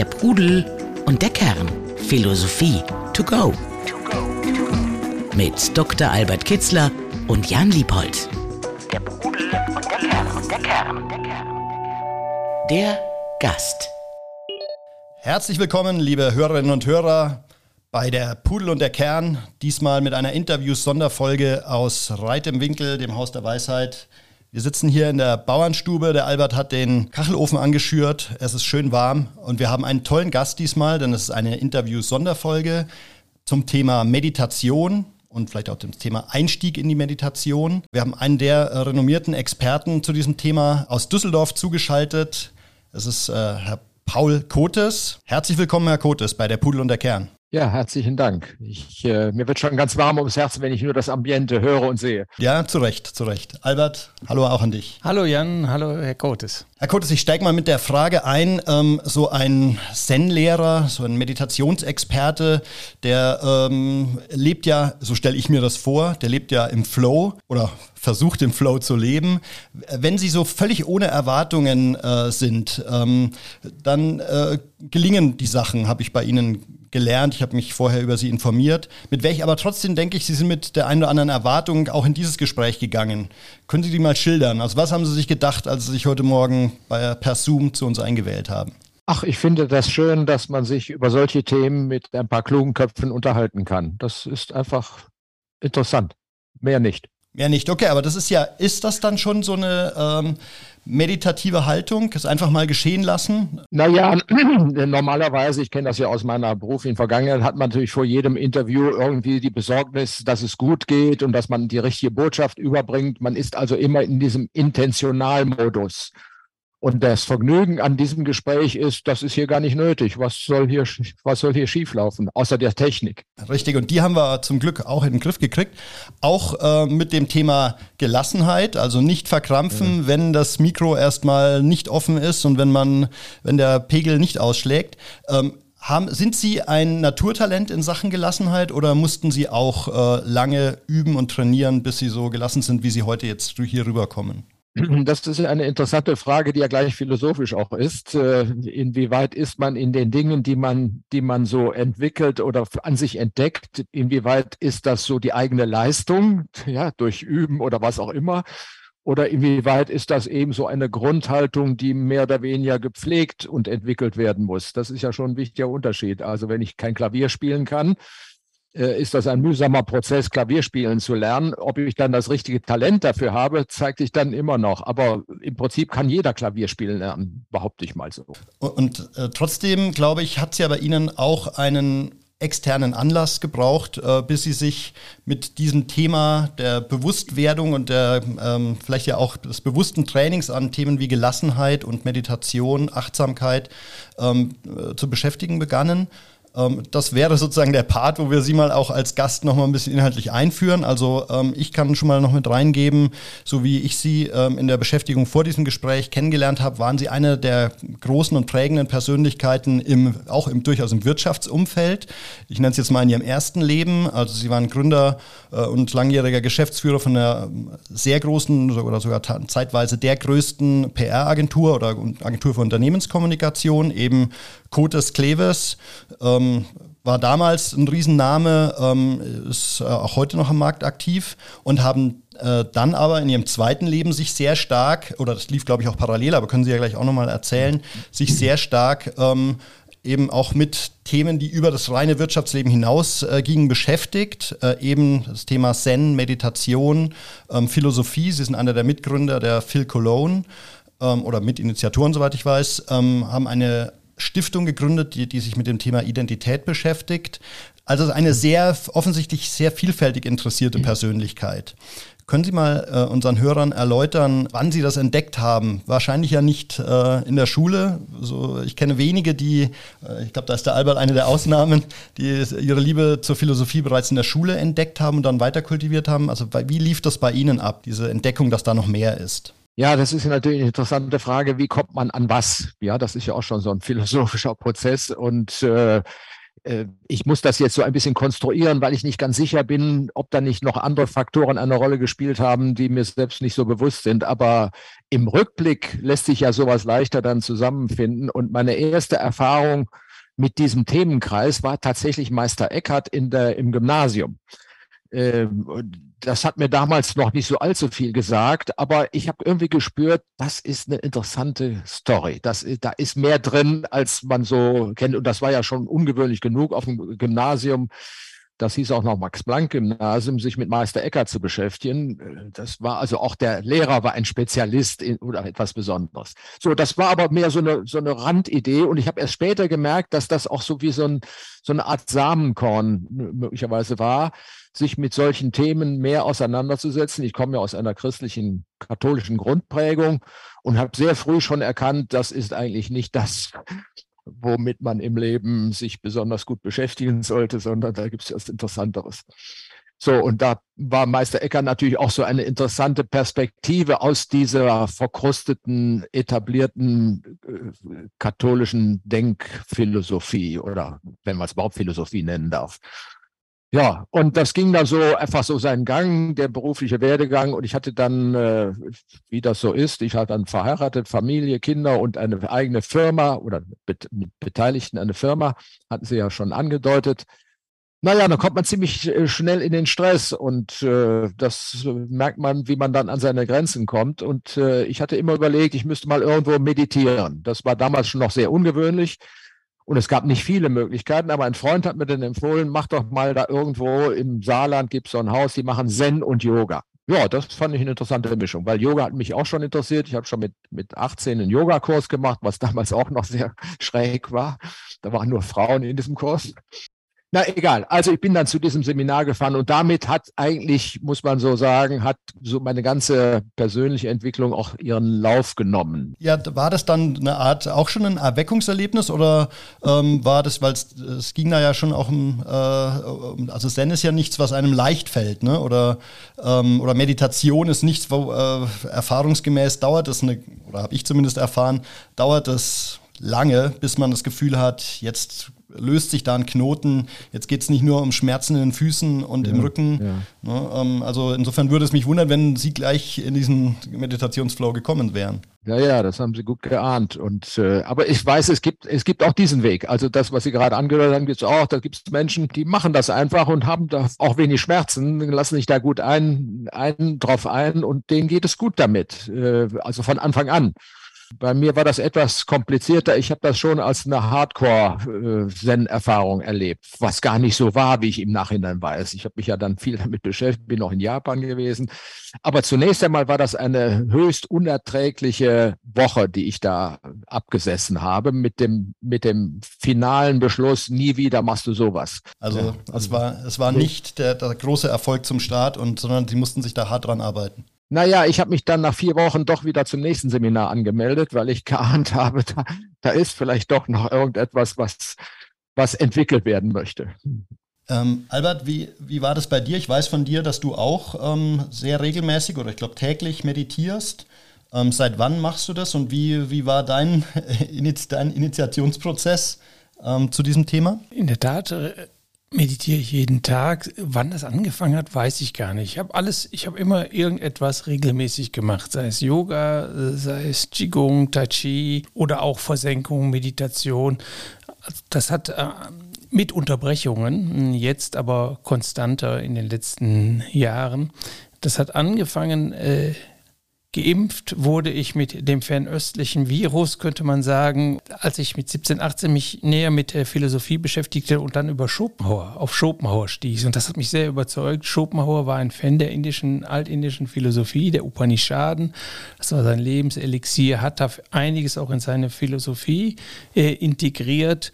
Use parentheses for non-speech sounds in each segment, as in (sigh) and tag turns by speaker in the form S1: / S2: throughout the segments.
S1: Der Pudel und der Kern. Philosophie to go. Mit Dr. Albert Kitzler und Jan Liebold. Der Pudel und der Kern. Und der Kern. Der Gast.
S2: Herzlich willkommen, liebe Hörerinnen und Hörer, bei der Pudel und der Kern. Diesmal mit einer Interviews-Sonderfolge aus Reit im Winkel, dem Haus der Weisheit. Wir sitzen hier in der Bauernstube. Der Albert hat den Kachelofen angeschürt. Es ist schön warm und wir haben einen tollen Gast diesmal, denn es ist eine Interviews-Sonderfolge zum Thema Meditation und vielleicht auch dem Thema Einstieg in die Meditation. Wir haben einen der renommierten Experten zu diesem Thema aus Düsseldorf zugeschaltet. Es ist äh, Herr Paul Kotes. Herzlich willkommen, Herr Kotes, bei der Pudel und der Kern.
S3: Ja, herzlichen Dank. Ich, äh, mir wird schon ganz warm ums Herz, wenn ich nur das Ambiente höre und sehe.
S2: Ja, zu Recht, zu Recht. Albert, hallo auch an dich.
S4: Hallo Jan, hallo Herr Kotes.
S2: Herr Kotes, ich steige mal mit der Frage ein, ähm, so ein Zen-Lehrer, so ein Meditationsexperte, der ähm, lebt ja, so stelle ich mir das vor, der lebt ja im Flow oder versucht im Flow zu leben. Wenn Sie so völlig ohne Erwartungen äh, sind, ähm, dann äh, gelingen die Sachen, habe ich bei Ihnen gelernt, ich habe mich vorher über sie informiert, mit welch aber trotzdem denke ich, Sie sind mit der einen oder anderen Erwartung auch in dieses Gespräch gegangen. Können Sie die mal schildern? Also was haben Sie sich gedacht, als Sie sich heute Morgen bei, per Zoom zu uns eingewählt haben?
S3: Ach, ich finde das schön, dass man sich über solche Themen mit ein paar klugen Köpfen unterhalten kann. Das ist einfach interessant. Mehr nicht.
S2: Mehr nicht. Okay, aber das ist ja, ist das dann schon so eine ähm, meditative Haltung, es einfach mal geschehen lassen?
S3: Naja, (clears throat) normalerweise, ich kenne das ja aus meiner beruflichen Vergangenheit, hat man natürlich vor jedem Interview irgendwie die Besorgnis, dass es gut geht und dass man die richtige Botschaft überbringt. Man ist also immer in diesem Intentionalmodus. Und das Vergnügen an diesem Gespräch ist, das ist hier gar nicht nötig. Was soll hier, was soll hier schieflaufen, außer der Technik?
S2: Richtig, und die haben wir zum Glück auch in den Griff gekriegt. Auch äh, mit dem Thema Gelassenheit, also nicht verkrampfen, ja. wenn das Mikro erstmal nicht offen ist und wenn man, wenn der Pegel nicht ausschlägt. Ähm, haben, sind Sie ein Naturtalent in Sachen Gelassenheit oder mussten Sie auch äh, lange üben und trainieren, bis Sie so gelassen sind, wie Sie heute jetzt hier rüberkommen?
S3: Das ist eine interessante Frage, die ja gleich philosophisch auch ist. Äh, inwieweit ist man in den Dingen, die man, die man so entwickelt oder an sich entdeckt, inwieweit ist das so die eigene Leistung, ja, durch Üben oder was auch immer? Oder inwieweit ist das eben so eine Grundhaltung, die mehr oder weniger gepflegt und entwickelt werden muss? Das ist ja schon ein wichtiger Unterschied. Also wenn ich kein Klavier spielen kann, ist das ein mühsamer Prozess, Klavierspielen zu lernen. Ob ich dann das richtige Talent dafür habe, zeigt sich dann immer noch. Aber im Prinzip kann jeder Klavierspielen lernen, behaupte ich mal so.
S2: Und äh, trotzdem, glaube ich, hat es ja bei Ihnen auch einen externen Anlass gebraucht, äh, bis Sie sich mit diesem Thema der Bewusstwerdung und der ähm, vielleicht ja auch des bewussten Trainings an Themen wie Gelassenheit und Meditation, Achtsamkeit ähm, äh, zu beschäftigen begannen. Ähm, das wäre sozusagen der Part, wo wir Sie mal auch als Gast noch mal ein bisschen inhaltlich einführen. Also ähm, ich kann schon mal noch mit reingeben, so wie ich Sie ähm, in der Beschäftigung vor diesem Gespräch kennengelernt habe, waren Sie eine der großen und prägenden Persönlichkeiten im, auch im durchaus im Wirtschaftsumfeld. Ich nenne es jetzt mal in Ihrem ersten Leben. Also Sie waren Gründer äh, und langjähriger Geschäftsführer von einer sehr großen oder sogar zeitweise der größten PR-Agentur oder Agentur für Unternehmenskommunikation, eben Cotes Cleves ähm, war damals ein Riesenname, ähm, ist äh, auch heute noch am Markt aktiv und haben äh, dann aber in ihrem zweiten Leben sich sehr stark, oder das lief glaube ich auch parallel, aber können Sie ja gleich auch nochmal erzählen, sich sehr stark ähm, eben auch mit Themen, die über das reine Wirtschaftsleben hinaus äh, gingen, beschäftigt. Äh, eben das Thema Zen, Meditation, ähm, Philosophie. Sie sind einer der Mitgründer der Phil Cologne ähm, oder Mitinitiatoren, soweit ich weiß, ähm, haben eine Stiftung gegründet, die, die sich mit dem Thema Identität beschäftigt. Also eine sehr offensichtlich sehr vielfältig interessierte Persönlichkeit. Können Sie mal äh, unseren Hörern erläutern, wann Sie das entdeckt haben? Wahrscheinlich ja nicht äh, in der Schule. So, ich kenne wenige, die, äh, ich glaube, da ist der Albert eine der Ausnahmen, die ihre Liebe zur Philosophie bereits in der Schule entdeckt haben und dann weiter kultiviert haben. Also wie lief das bei Ihnen ab, diese Entdeckung, dass da noch mehr ist?
S3: Ja, das ist natürlich eine interessante Frage. Wie kommt man an was? Ja, das ist ja auch schon so ein (laughs) philosophischer Prozess. Und äh, äh, ich muss das jetzt so ein bisschen konstruieren, weil ich nicht ganz sicher bin, ob da nicht noch andere Faktoren eine Rolle gespielt haben, die mir selbst nicht so bewusst sind. Aber im Rückblick lässt sich ja sowas leichter dann zusammenfinden. Und meine erste Erfahrung mit diesem Themenkreis war tatsächlich Meister Eckhart in der, im Gymnasium. Ähm, das hat mir damals noch nicht so allzu viel gesagt, aber ich habe irgendwie gespürt, das ist eine interessante Story. Das, da ist mehr drin, als man so kennt. Und das war ja schon ungewöhnlich genug auf dem Gymnasium. Das hieß auch noch Max-Planck-Gymnasium, sich mit Meister Eckert zu beschäftigen. Das war also auch der Lehrer war ein Spezialist in, oder etwas Besonderes. So, das war aber mehr so eine, so eine Randidee. Und ich habe erst später gemerkt, dass das auch so wie so, ein, so eine Art Samenkorn möglicherweise war sich mit solchen Themen mehr auseinanderzusetzen. Ich komme ja aus einer christlichen, katholischen Grundprägung und habe sehr früh schon erkannt, das ist eigentlich nicht das, womit man im Leben sich besonders gut beschäftigen sollte, sondern da gibt es was Interessanteres. So, und da war Meister Ecker natürlich auch so eine interessante Perspektive aus dieser verkrusteten, etablierten äh, katholischen Denkphilosophie oder wenn man es überhaupt Philosophie nennen darf. Ja, und das ging dann so einfach so seinen Gang, der berufliche Werdegang. Und ich hatte dann, äh, wie das so ist, ich hatte dann verheiratet, Familie, Kinder und eine eigene Firma oder mit, mit Beteiligten eine Firma, hatten Sie ja schon angedeutet. Naja, dann kommt man ziemlich äh, schnell in den Stress und äh, das merkt man, wie man dann an seine Grenzen kommt. Und äh, ich hatte immer überlegt, ich müsste mal irgendwo meditieren. Das war damals schon noch sehr ungewöhnlich. Und es gab nicht viele Möglichkeiten, aber ein Freund hat mir dann empfohlen, mach doch mal da irgendwo im Saarland gibt es so ein Haus, die machen Zen und Yoga. Ja, das fand ich eine interessante Mischung, weil Yoga hat mich auch schon interessiert. Ich habe schon mit, mit 18 einen Yogakurs gemacht, was damals auch noch sehr (laughs) schräg war. Da waren nur Frauen in diesem Kurs. Na egal, also ich bin dann zu diesem Seminar gefahren und damit hat eigentlich, muss man so sagen, hat so meine ganze persönliche Entwicklung auch ihren Lauf genommen.
S2: Ja, war das dann eine Art, auch schon ein Erweckungserlebnis oder ähm, war das, weil es ging da ja schon auch um, äh, also Zen ist ja nichts, was einem leicht fällt, ne? oder, ähm, oder Meditation ist nichts, wo äh, erfahrungsgemäß dauert das eine, oder habe ich zumindest erfahren, dauert das lange, bis man das Gefühl hat, jetzt löst sich da ein Knoten. Jetzt geht es nicht nur um Schmerzen in den Füßen und ja, im Rücken. Ja. Ne, ähm, also insofern würde es mich wundern, wenn Sie gleich in diesen Meditationsflow gekommen wären.
S3: Ja, ja, das haben Sie gut geahnt. Und äh, aber ich weiß, es gibt es gibt auch diesen Weg. Also das, was Sie gerade angehört haben, gibt es auch. Da gibt es Menschen, die machen das einfach und haben da auch wenig Schmerzen, lassen sich da gut ein, ein drauf ein und denen geht es gut damit. Äh, also von Anfang an. Bei mir war das etwas komplizierter. Ich habe das schon als eine Hardcore-Zen-Erfahrung erlebt, was gar nicht so war, wie ich im Nachhinein weiß. Ich habe mich ja dann viel damit beschäftigt, bin auch in Japan gewesen. Aber zunächst einmal war das eine höchst unerträgliche Woche, die ich da abgesessen habe, mit dem, mit dem finalen Beschluss, nie wieder machst du sowas.
S2: Also, also es war, es war nicht der, der große Erfolg zum Start, und, sondern sie mussten sich da hart dran arbeiten.
S3: Naja, ich habe mich dann nach vier Wochen doch wieder zum nächsten Seminar angemeldet, weil ich geahnt (laughs) habe, da, da ist vielleicht doch noch irgendetwas, was, was entwickelt werden möchte.
S2: Ähm, Albert, wie, wie war das bei dir? Ich weiß von dir, dass du auch ähm, sehr regelmäßig oder ich glaube täglich meditierst. Ähm, seit wann machst du das und wie, wie war dein, (laughs) dein Initiationsprozess ähm, zu diesem Thema?
S4: In der Tat äh, meditiere ich jeden Tag. Wann das angefangen hat, weiß ich gar nicht. Ich habe alles, ich habe immer irgendetwas regelmäßig gemacht, sei es Yoga, sei es Qigong, Tai Chi oder auch Versenkung, Meditation. Das hat äh, mit Unterbrechungen, jetzt aber konstanter in den letzten Jahren. Das hat angefangen äh, Geimpft wurde ich mit dem fernöstlichen Virus, könnte man sagen, als ich mit 17, 18 mich näher mit der Philosophie beschäftigte und dann über Schopenhauer, auf Schopenhauer stieß. Und das hat mich sehr überzeugt. Schopenhauer war ein Fan der indischen, altindischen Philosophie, der Upanishaden. Das war sein Lebenselixier, hat da einiges auch in seine Philosophie äh, integriert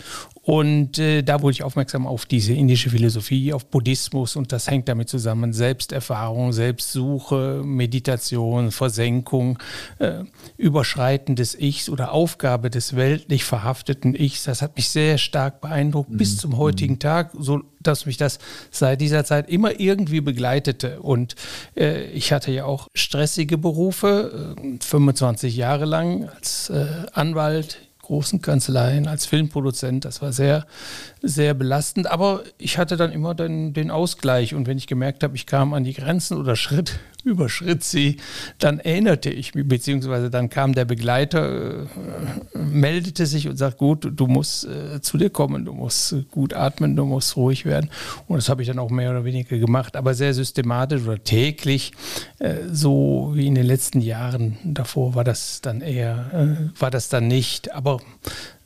S4: und äh, da wurde ich aufmerksam auf diese indische Philosophie, auf Buddhismus und das hängt damit zusammen. Selbsterfahrung, Selbstsuche, Meditation, Versenkung, äh, Überschreiten des Ichs oder Aufgabe des weltlich verhafteten Ichs. Das hat mich sehr stark beeindruckt mhm. bis zum heutigen mhm. Tag, so dass mich das seit dieser Zeit immer irgendwie begleitete. Und äh, ich hatte ja auch stressige Berufe, 25 äh, Jahre lang als äh, Anwalt großen Kanzleien als Filmproduzent. Das war sehr, sehr belastend. Aber ich hatte dann immer den, den Ausgleich. Und wenn ich gemerkt habe, ich kam an die Grenzen oder Schritt (laughs) überschritt sie, dann erinnerte ich mich, beziehungsweise dann kam der Begleiter, äh, meldete sich und sagt, gut, du musst äh, zu dir kommen, du musst gut atmen, du musst ruhig werden. Und das habe ich dann auch mehr oder weniger gemacht, aber sehr systematisch oder täglich, äh, so wie in den letzten Jahren. Davor war das dann eher, äh, war das dann nicht, aber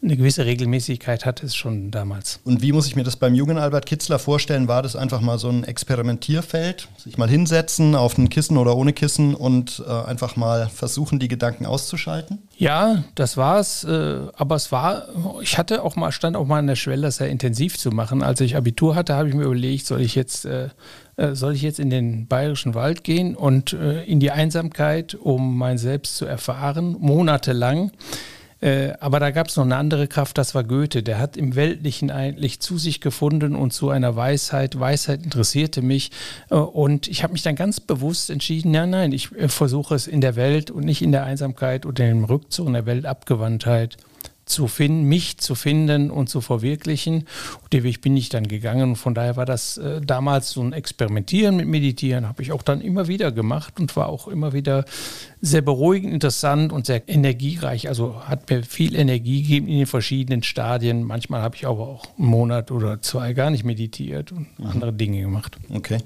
S4: eine gewisse Regelmäßigkeit hatte es schon damals.
S2: Und wie muss ich mir das beim jungen Albert Kitzler vorstellen? War das einfach mal so ein Experimentierfeld? Sich mal hinsetzen auf ein Kissen oder ohne Kissen und äh, einfach mal versuchen, die Gedanken auszuschalten?
S4: Ja, das war's. Äh, aber es war, ich hatte auch mal, stand auch mal an der Schwelle, das sehr intensiv zu machen. Als ich Abitur hatte, habe ich mir überlegt, soll ich jetzt äh, äh, soll ich jetzt in den bayerischen Wald gehen und in die Einsamkeit, um mein Selbst zu erfahren, monatelang. Äh, aber da gab es noch eine andere Kraft, das war Goethe. Der hat im Weltlichen eigentlich zu sich gefunden und zu einer Weisheit. Weisheit interessierte mich. Äh, und ich habe mich dann ganz bewusst entschieden, ja, nein, ich äh, versuche es in der Welt und nicht in der Einsamkeit oder im Rückzug, in der Weltabgewandtheit zu finden, mich zu finden und zu verwirklichen. Und den Weg bin ich dann gegangen. Und von daher war das äh, damals so ein Experimentieren mit Meditieren, habe ich auch dann immer wieder gemacht und war auch immer wieder sehr beruhigend, interessant und sehr energiereich. Also hat mir viel Energie gegeben in den verschiedenen Stadien. Manchmal habe ich aber auch einen Monat oder zwei gar nicht meditiert und mhm. andere Dinge gemacht.
S2: Okay.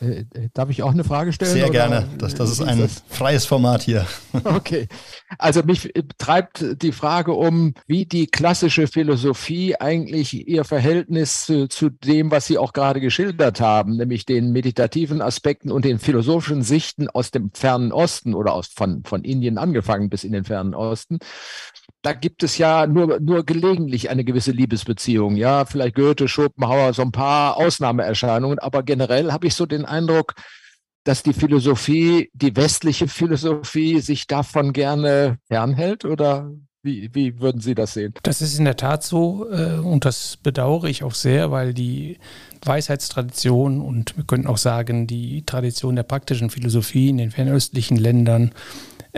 S3: Äh, äh, darf ich auch eine Frage stellen?
S2: Sehr gerne. Das, das ist ein das? freies Format hier. (laughs)
S3: Okay. Also mich treibt die Frage um, wie die klassische Philosophie eigentlich ihr Verhältnis zu, zu dem, was Sie auch gerade geschildert haben, nämlich den meditativen Aspekten und den philosophischen Sichten aus dem fernen Osten oder aus, von, von Indien angefangen bis in den fernen Osten da gibt es ja nur, nur gelegentlich eine gewisse Liebesbeziehung. Ja, vielleicht Goethe, Schopenhauer, so ein paar Ausnahmeerscheinungen, aber generell habe ich so den Eindruck, dass die Philosophie, die westliche Philosophie sich davon gerne fernhält oder wie, wie würden Sie das sehen?
S4: Das ist in der Tat so äh, und das bedauere ich auch sehr, weil die Weisheitstradition und wir könnten auch sagen, die Tradition der praktischen Philosophie in den fernöstlichen Ländern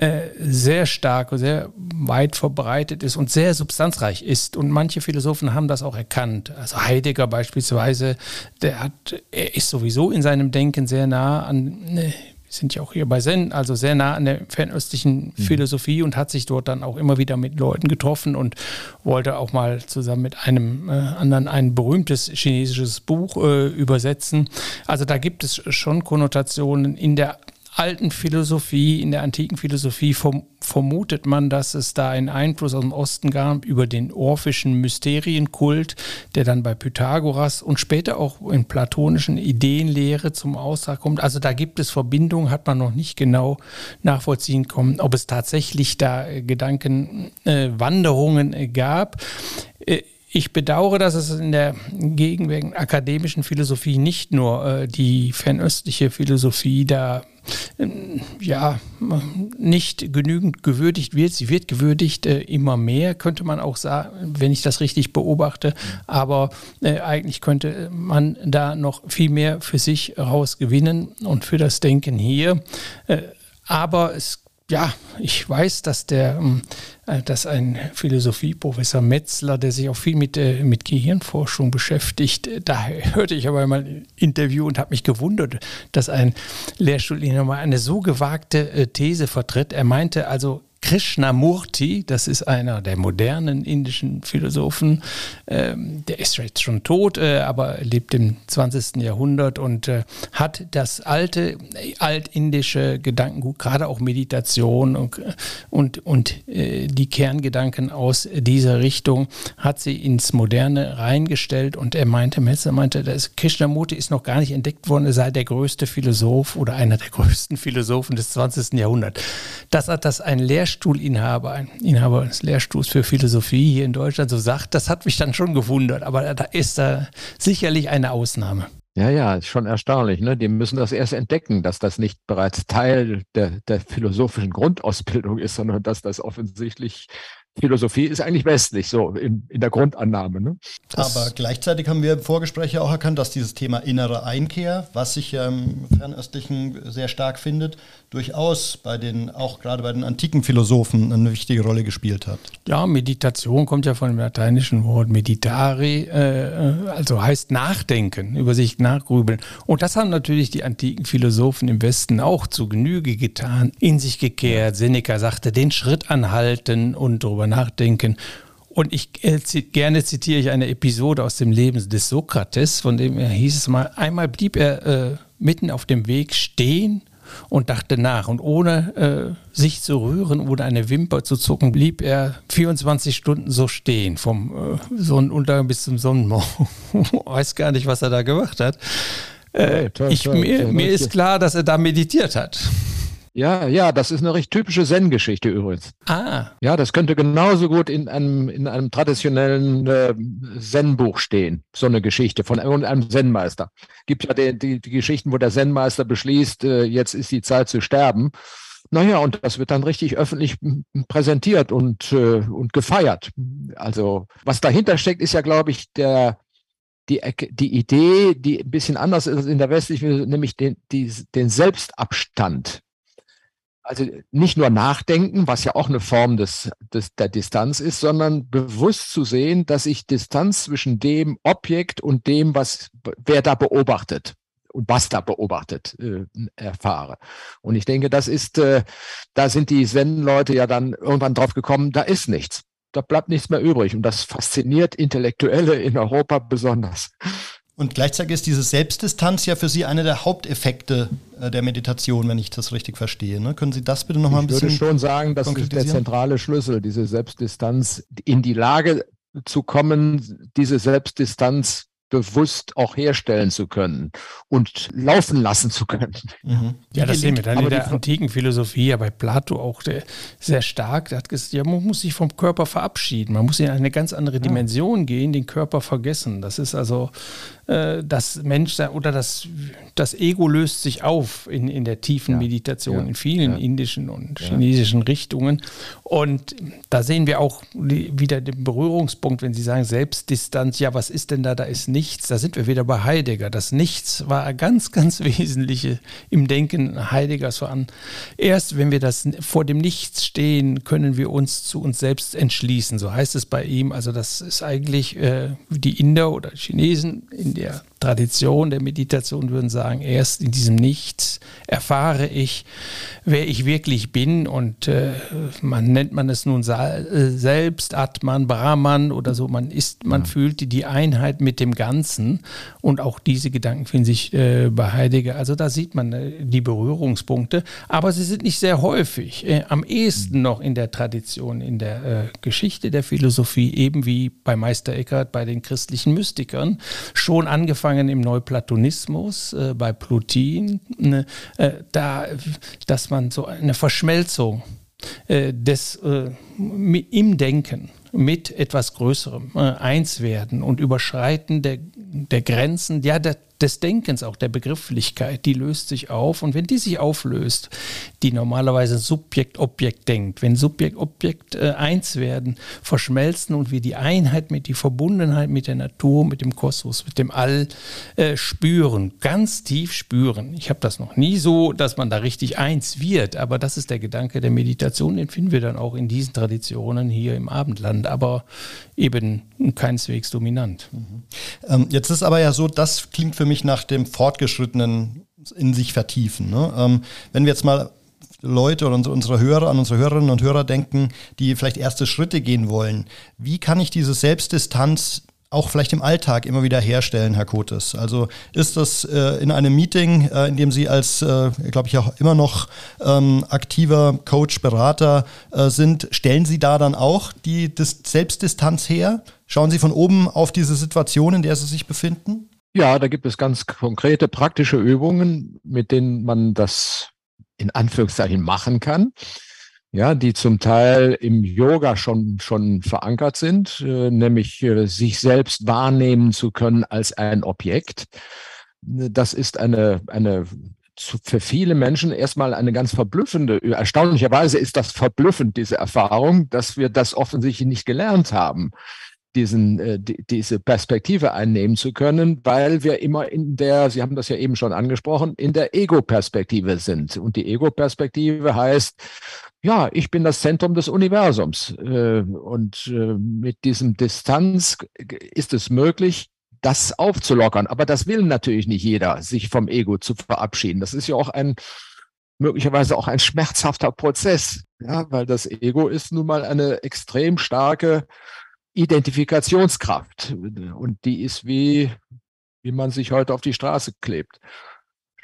S4: äh, sehr stark sehr weit verbreitet ist und sehr substanzreich ist. Und manche Philosophen haben das auch erkannt. Also Heidegger beispielsweise, der hat, er ist sowieso in seinem Denken sehr nah an, ne, wir sind ja auch hier bei Zen, also sehr nah an der fernöstlichen mhm. Philosophie und hat sich dort dann auch immer wieder mit Leuten getroffen und wollte auch mal zusammen mit einem äh, anderen ein berühmtes chinesisches Buch äh, übersetzen. Also da gibt es schon Konnotationen in der alten Philosophie, in der antiken Philosophie vermutet man, dass es da einen Einfluss aus dem Osten gab über den orphischen Mysterienkult, der dann bei Pythagoras und später auch in platonischen Ideenlehre zum Ausdruck kommt. Also da gibt es Verbindungen, hat man noch nicht genau nachvollziehen können, ob es tatsächlich da Gedankenwanderungen äh, gab. Ich bedauere, dass es in der gegenwärtigen akademischen Philosophie nicht nur äh, die fernöstliche Philosophie da ähm, ja, nicht genügend gewürdigt wird. Sie wird gewürdigt äh, immer mehr, könnte man auch sagen, wenn ich das richtig beobachte. Aber äh, eigentlich könnte man da noch viel mehr für sich rausgewinnen und für das Denken hier. Äh, aber es ja, ich weiß, dass der, ähm, äh, dass ein Philosophieprofessor Metzler, der sich auch viel mit, äh, mit Gehirnforschung beschäftigt, äh, da hörte ich aber mal ein Interview und habe mich gewundert, dass ein Lehrstuhlinhaber eine so gewagte These vertritt. Er meinte also, Krishnamurti, das ist einer der modernen indischen Philosophen, ähm, der ist jetzt schon tot, äh, aber lebt im 20. Jahrhundert und äh, hat das alte, altindische Gedankengut, gerade auch Meditation und, und, und äh, die Kerngedanken aus dieser Richtung, hat sie ins Moderne reingestellt und er meinte, Metzer meinte, dass Krishnamurti ist noch gar nicht entdeckt worden, er sei der größte Philosoph oder einer der größten Philosophen des 20. Jahrhunderts. Das hat das ein Lehr Lehrstuhlinhaber, Inhaber des Lehrstuhls für Philosophie hier in Deutschland so sagt, das hat mich dann schon gewundert. Aber da ist da sicherlich eine Ausnahme.
S3: Ja, ja, ist schon erstaunlich. Ne? Die müssen das erst entdecken, dass das nicht bereits Teil der, der philosophischen Grundausbildung ist, sondern dass das offensichtlich Philosophie ist eigentlich westlich, so in, in der Grundannahme. Ne?
S2: Aber gleichzeitig haben wir im Vorgespräch ja auch erkannt, dass dieses Thema innere Einkehr, was sich ja im Fernöstlichen sehr stark findet, durchaus bei den, auch gerade bei den antiken Philosophen eine wichtige Rolle gespielt hat.
S4: Ja, Meditation kommt ja von dem lateinischen Wort meditare, äh, also heißt nachdenken, über sich nachgrübeln. Und das haben natürlich die antiken Philosophen im Westen auch zu Genüge getan, in sich gekehrt. Seneca sagte, den Schritt anhalten und darüber nachdenken. Und ich äh, gerne zitiere ich eine Episode aus dem Leben des Sokrates, von dem er hieß es mal, einmal blieb er äh, mitten auf dem Weg stehen und dachte nach. Und ohne äh, sich zu rühren oder eine Wimper zu zucken, blieb er 24 Stunden so stehen, vom äh, Sonnenuntergang bis zum Sonnenmorgen. (laughs) Weiß gar nicht, was er da gemacht hat. Äh, toll, ich, toll, mir, toll, mir ist klar, dass er da meditiert hat.
S3: Ja, ja, das ist eine recht typische Zen-Geschichte übrigens. Ah. Ja, das könnte genauso gut in einem, in einem traditionellen äh, Zen-Buch stehen. So eine Geschichte von einem Zen-Meister. Gibt ja die, die, die, Geschichten, wo der Zen-Meister beschließt, äh, jetzt ist die Zeit zu sterben. Naja, und das wird dann richtig öffentlich präsentiert und, äh, und gefeiert. Also, was dahinter steckt, ist ja, glaube ich, der, die, die Idee, die ein bisschen anders ist in der westlichen, nämlich den, die, den Selbstabstand also nicht nur nachdenken, was ja auch eine Form des, des, der Distanz ist, sondern bewusst zu sehen, dass ich Distanz zwischen dem Objekt und dem, was wer da beobachtet und was da beobachtet äh, erfahre. Und ich denke, das ist, äh, da sind die Zen-Leute ja dann irgendwann drauf gekommen, da ist nichts. Da bleibt nichts mehr übrig. Und das fasziniert Intellektuelle in Europa besonders.
S2: Und gleichzeitig ist diese Selbstdistanz ja für Sie einer der Haupteffekte äh, der Meditation, wenn ich das richtig verstehe. Ne? Können Sie das bitte nochmal ein bisschen.
S3: Ich würde schon sagen, das ist der zentrale Schlüssel, diese Selbstdistanz, in die Lage zu kommen, diese Selbstdistanz bewusst auch herstellen zu können und laufen lassen zu können.
S4: Mhm. Ja, das sehen wir dann in der antiken Philosophie, ja bei Plato auch der, sehr stark. Der hat gesagt, ja, man muss sich vom Körper verabschieden. Man muss in eine ganz andere Dimension ja. gehen, den Körper vergessen. Das ist also äh, das Mensch oder das, das Ego löst sich auf in, in der tiefen ja. Meditation, in vielen indischen und chinesischen Richtungen. Und da sehen wir auch wieder den Berührungspunkt, wenn Sie sagen Selbstdistanz, ja, was ist denn da? Da ist nichts. Da sind wir wieder bei Heidegger. Das Nichts war ganz, ganz (laughs) Wesentliche im Denken Heideggers voran. Erst wenn wir das vor dem Nichts stehen, können wir uns zu uns selbst entschließen. So heißt es bei ihm. Also das ist eigentlich äh, die Inder oder Chinesen in der Tradition der Meditation würden sagen, erst in diesem Nichts erfahre ich, wer ich wirklich bin und äh, man nennt man es nun äh, selbst, Atman, Brahman oder so, man ist, man ja. fühlt die, Einheit mit dem Ganzen. Und auch diese Gedanken finden sich äh, bei Heidegger, also da sieht man äh, die Berührungspunkte, aber sie sind nicht sehr häufig, äh, am ehesten noch in der Tradition, in der äh, Geschichte der Philosophie, eben wie bei Meister Eckhart, bei den christlichen Mystikern, schon angefangen im Neuplatonismus äh, bei Plotin, ne, äh, da, dass man so eine Verschmelzung des im Denken mit etwas Größerem äh, eins werden und Überschreiten der, der Grenzen, ja, der, des Denkens, auch der Begrifflichkeit, die löst sich auf. Und wenn die sich auflöst, die normalerweise Subjekt-Objekt denkt, wenn Subjekt-Objekt äh, eins werden, verschmelzen und wir die Einheit mit, die Verbundenheit mit der Natur, mit dem Kosmos, mit dem All äh, spüren, ganz tief spüren. Ich habe das noch nie so, dass man da richtig eins wird, aber das ist der Gedanke der Meditation, den finden wir dann auch in diesen Traditionen hier im Abendland, aber eben keineswegs dominant. Mhm.
S2: Ähm, jetzt ist aber ja so, das klingt für mich nach dem fortgeschrittenen in sich vertiefen. Ne? Ähm, wenn wir jetzt mal Leute oder unsere Hörer, an unsere Hörerinnen und Hörer denken, die vielleicht erste Schritte gehen wollen. Wie kann ich diese Selbstdistanz auch vielleicht im Alltag immer wieder herstellen, Herr Kotes? Also ist das äh, in einem Meeting, äh, in dem Sie als, äh, glaube ich, auch immer noch ähm, aktiver Coach, Berater äh, sind, stellen Sie da dann auch die Dis Selbstdistanz her? Schauen Sie von oben auf diese Situation, in der Sie sich befinden?
S3: Ja, da gibt es ganz konkrete praktische Übungen, mit denen man das in Anführungszeichen machen kann. Ja, die zum Teil im Yoga schon, schon verankert sind, äh, nämlich äh, sich selbst wahrnehmen zu können als ein Objekt. Das ist eine, eine für viele Menschen erstmal eine ganz verblüffende, erstaunlicherweise ist das verblüffend, diese Erfahrung, dass wir das offensichtlich nicht gelernt haben diesen, äh, die, diese Perspektive einnehmen zu können, weil wir immer in der, Sie haben das ja eben schon angesprochen, in der Ego-Perspektive sind. Und die Ego-Perspektive heißt, ja, ich bin das Zentrum des Universums. Äh, und äh, mit diesem Distanz ist es möglich, das aufzulockern. Aber das will natürlich nicht jeder, sich vom Ego zu verabschieden. Das ist ja auch ein möglicherweise auch ein schmerzhafter Prozess, ja, weil das Ego ist nun mal eine extrem starke Identifikationskraft. Und die ist wie, wie man sich heute auf die Straße klebt.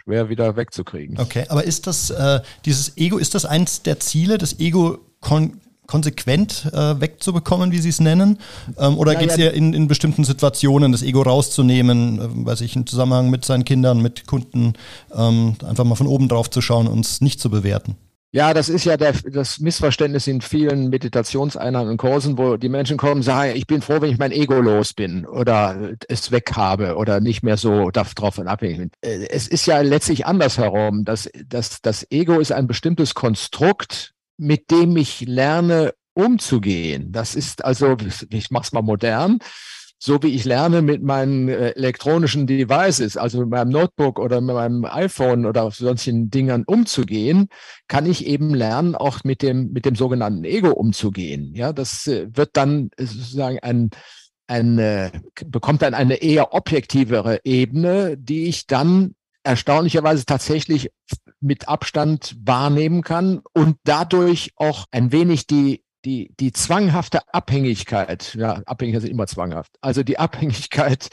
S3: Schwer wieder wegzukriegen.
S2: Okay, aber ist das, äh, dieses Ego, ist das eins der Ziele, das Ego kon konsequent äh, wegzubekommen, wie Sie es nennen? Ähm, oder geht es ja in, in bestimmten Situationen, das Ego rauszunehmen, äh, weiß ich, im Zusammenhang mit seinen Kindern, mit Kunden, ähm, einfach mal von oben drauf zu schauen und es nicht zu bewerten?
S3: Ja, das ist ja der, das Missverständnis in vielen Meditationseinheiten und Kursen, wo die Menschen kommen und sagen, ich bin froh, wenn ich mein Ego los bin oder es weg habe oder nicht mehr so davon abhängig bin. Äh, es ist ja letztlich andersherum. Das, das, das Ego ist ein bestimmtes Konstrukt, mit dem ich lerne, umzugehen. Das ist also, ich mach's mal modern, so wie ich lerne mit meinen äh, elektronischen Devices, also mit meinem Notebook oder mit meinem iPhone oder solchen Dingern umzugehen, kann ich eben lernen, auch mit dem, mit dem sogenannten Ego umzugehen. Ja, das äh, wird dann sozusagen ein, ein, bekommt dann eine eher objektivere Ebene, die ich dann erstaunlicherweise tatsächlich mit Abstand wahrnehmen kann und dadurch auch ein wenig die die, die zwanghafte Abhängigkeit, ja, Abhängigkeit sind immer zwanghaft, also die Abhängigkeit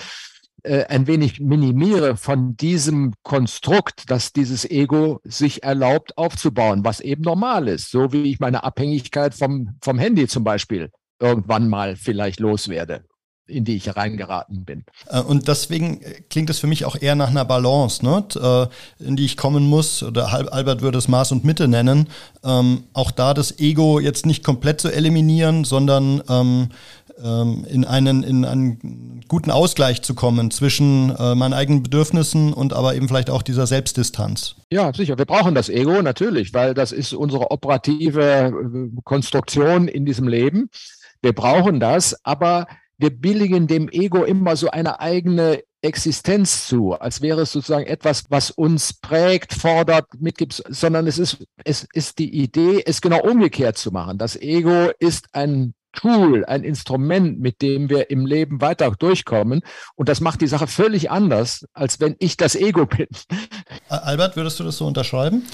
S3: äh, ein wenig minimiere von diesem Konstrukt, dass dieses Ego sich erlaubt aufzubauen, was eben normal ist, so wie ich meine Abhängigkeit vom, vom Handy zum Beispiel irgendwann mal vielleicht loswerde in die ich reingeraten bin.
S2: Äh, und deswegen klingt es für mich auch eher nach einer Balance, ne? Äh, in die ich kommen muss. Oder Albert würde es Maß und Mitte nennen. Ähm, auch da das Ego jetzt nicht komplett zu eliminieren, sondern ähm, ähm, in einen, in einen guten Ausgleich zu kommen zwischen äh, meinen eigenen Bedürfnissen und aber eben vielleicht auch dieser Selbstdistanz.
S3: Ja, sicher. Wir brauchen das Ego natürlich, weil das ist unsere operative Konstruktion in diesem Leben. Wir brauchen das, aber wir billigen dem Ego immer so eine eigene Existenz zu, als wäre es sozusagen etwas, was uns prägt, fordert, mitgibt, sondern es ist, es ist die Idee, es genau umgekehrt zu machen. Das Ego ist ein Tool, ein Instrument, mit dem wir im Leben weiter durchkommen. Und das macht die Sache völlig anders, als wenn ich das Ego bin.
S2: Albert, würdest du das so unterschreiben?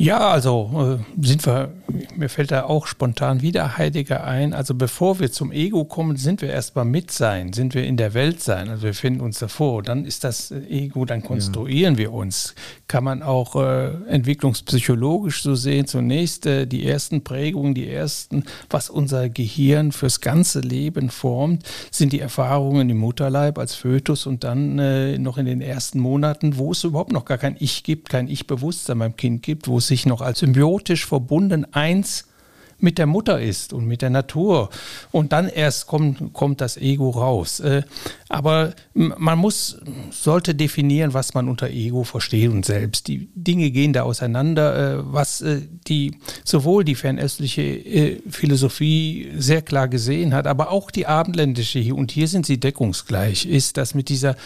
S4: Ja, also äh, sind wir, mir fällt da auch spontan wieder Heidegger ein. Also bevor wir zum Ego kommen, sind wir erstmal mit sein, sind wir in der Welt sein. Also wir finden uns davor. Dann ist das Ego, dann konstruieren ja. wir uns. Kann man auch äh, entwicklungspsychologisch so sehen. Zunächst äh, die ersten Prägungen, die ersten, was unser Gehirn fürs ganze Leben formt, sind die Erfahrungen im Mutterleib als Fötus und dann äh, noch in den ersten Monaten, wo es überhaupt noch gar kein Ich gibt, kein Ich-Bewusstsein beim Kind gibt, wo es sich noch als symbiotisch verbunden eins mit der Mutter ist und mit der Natur. Und dann erst kommt, kommt das Ego raus. Äh, aber man muss, sollte definieren, was man unter Ego versteht und selbst. Die Dinge gehen da auseinander, äh, was äh, die, sowohl die fernöstliche Philosophie sehr klar gesehen hat, aber auch die abendländische und hier sind sie deckungsgleich, ist, dass mit dieser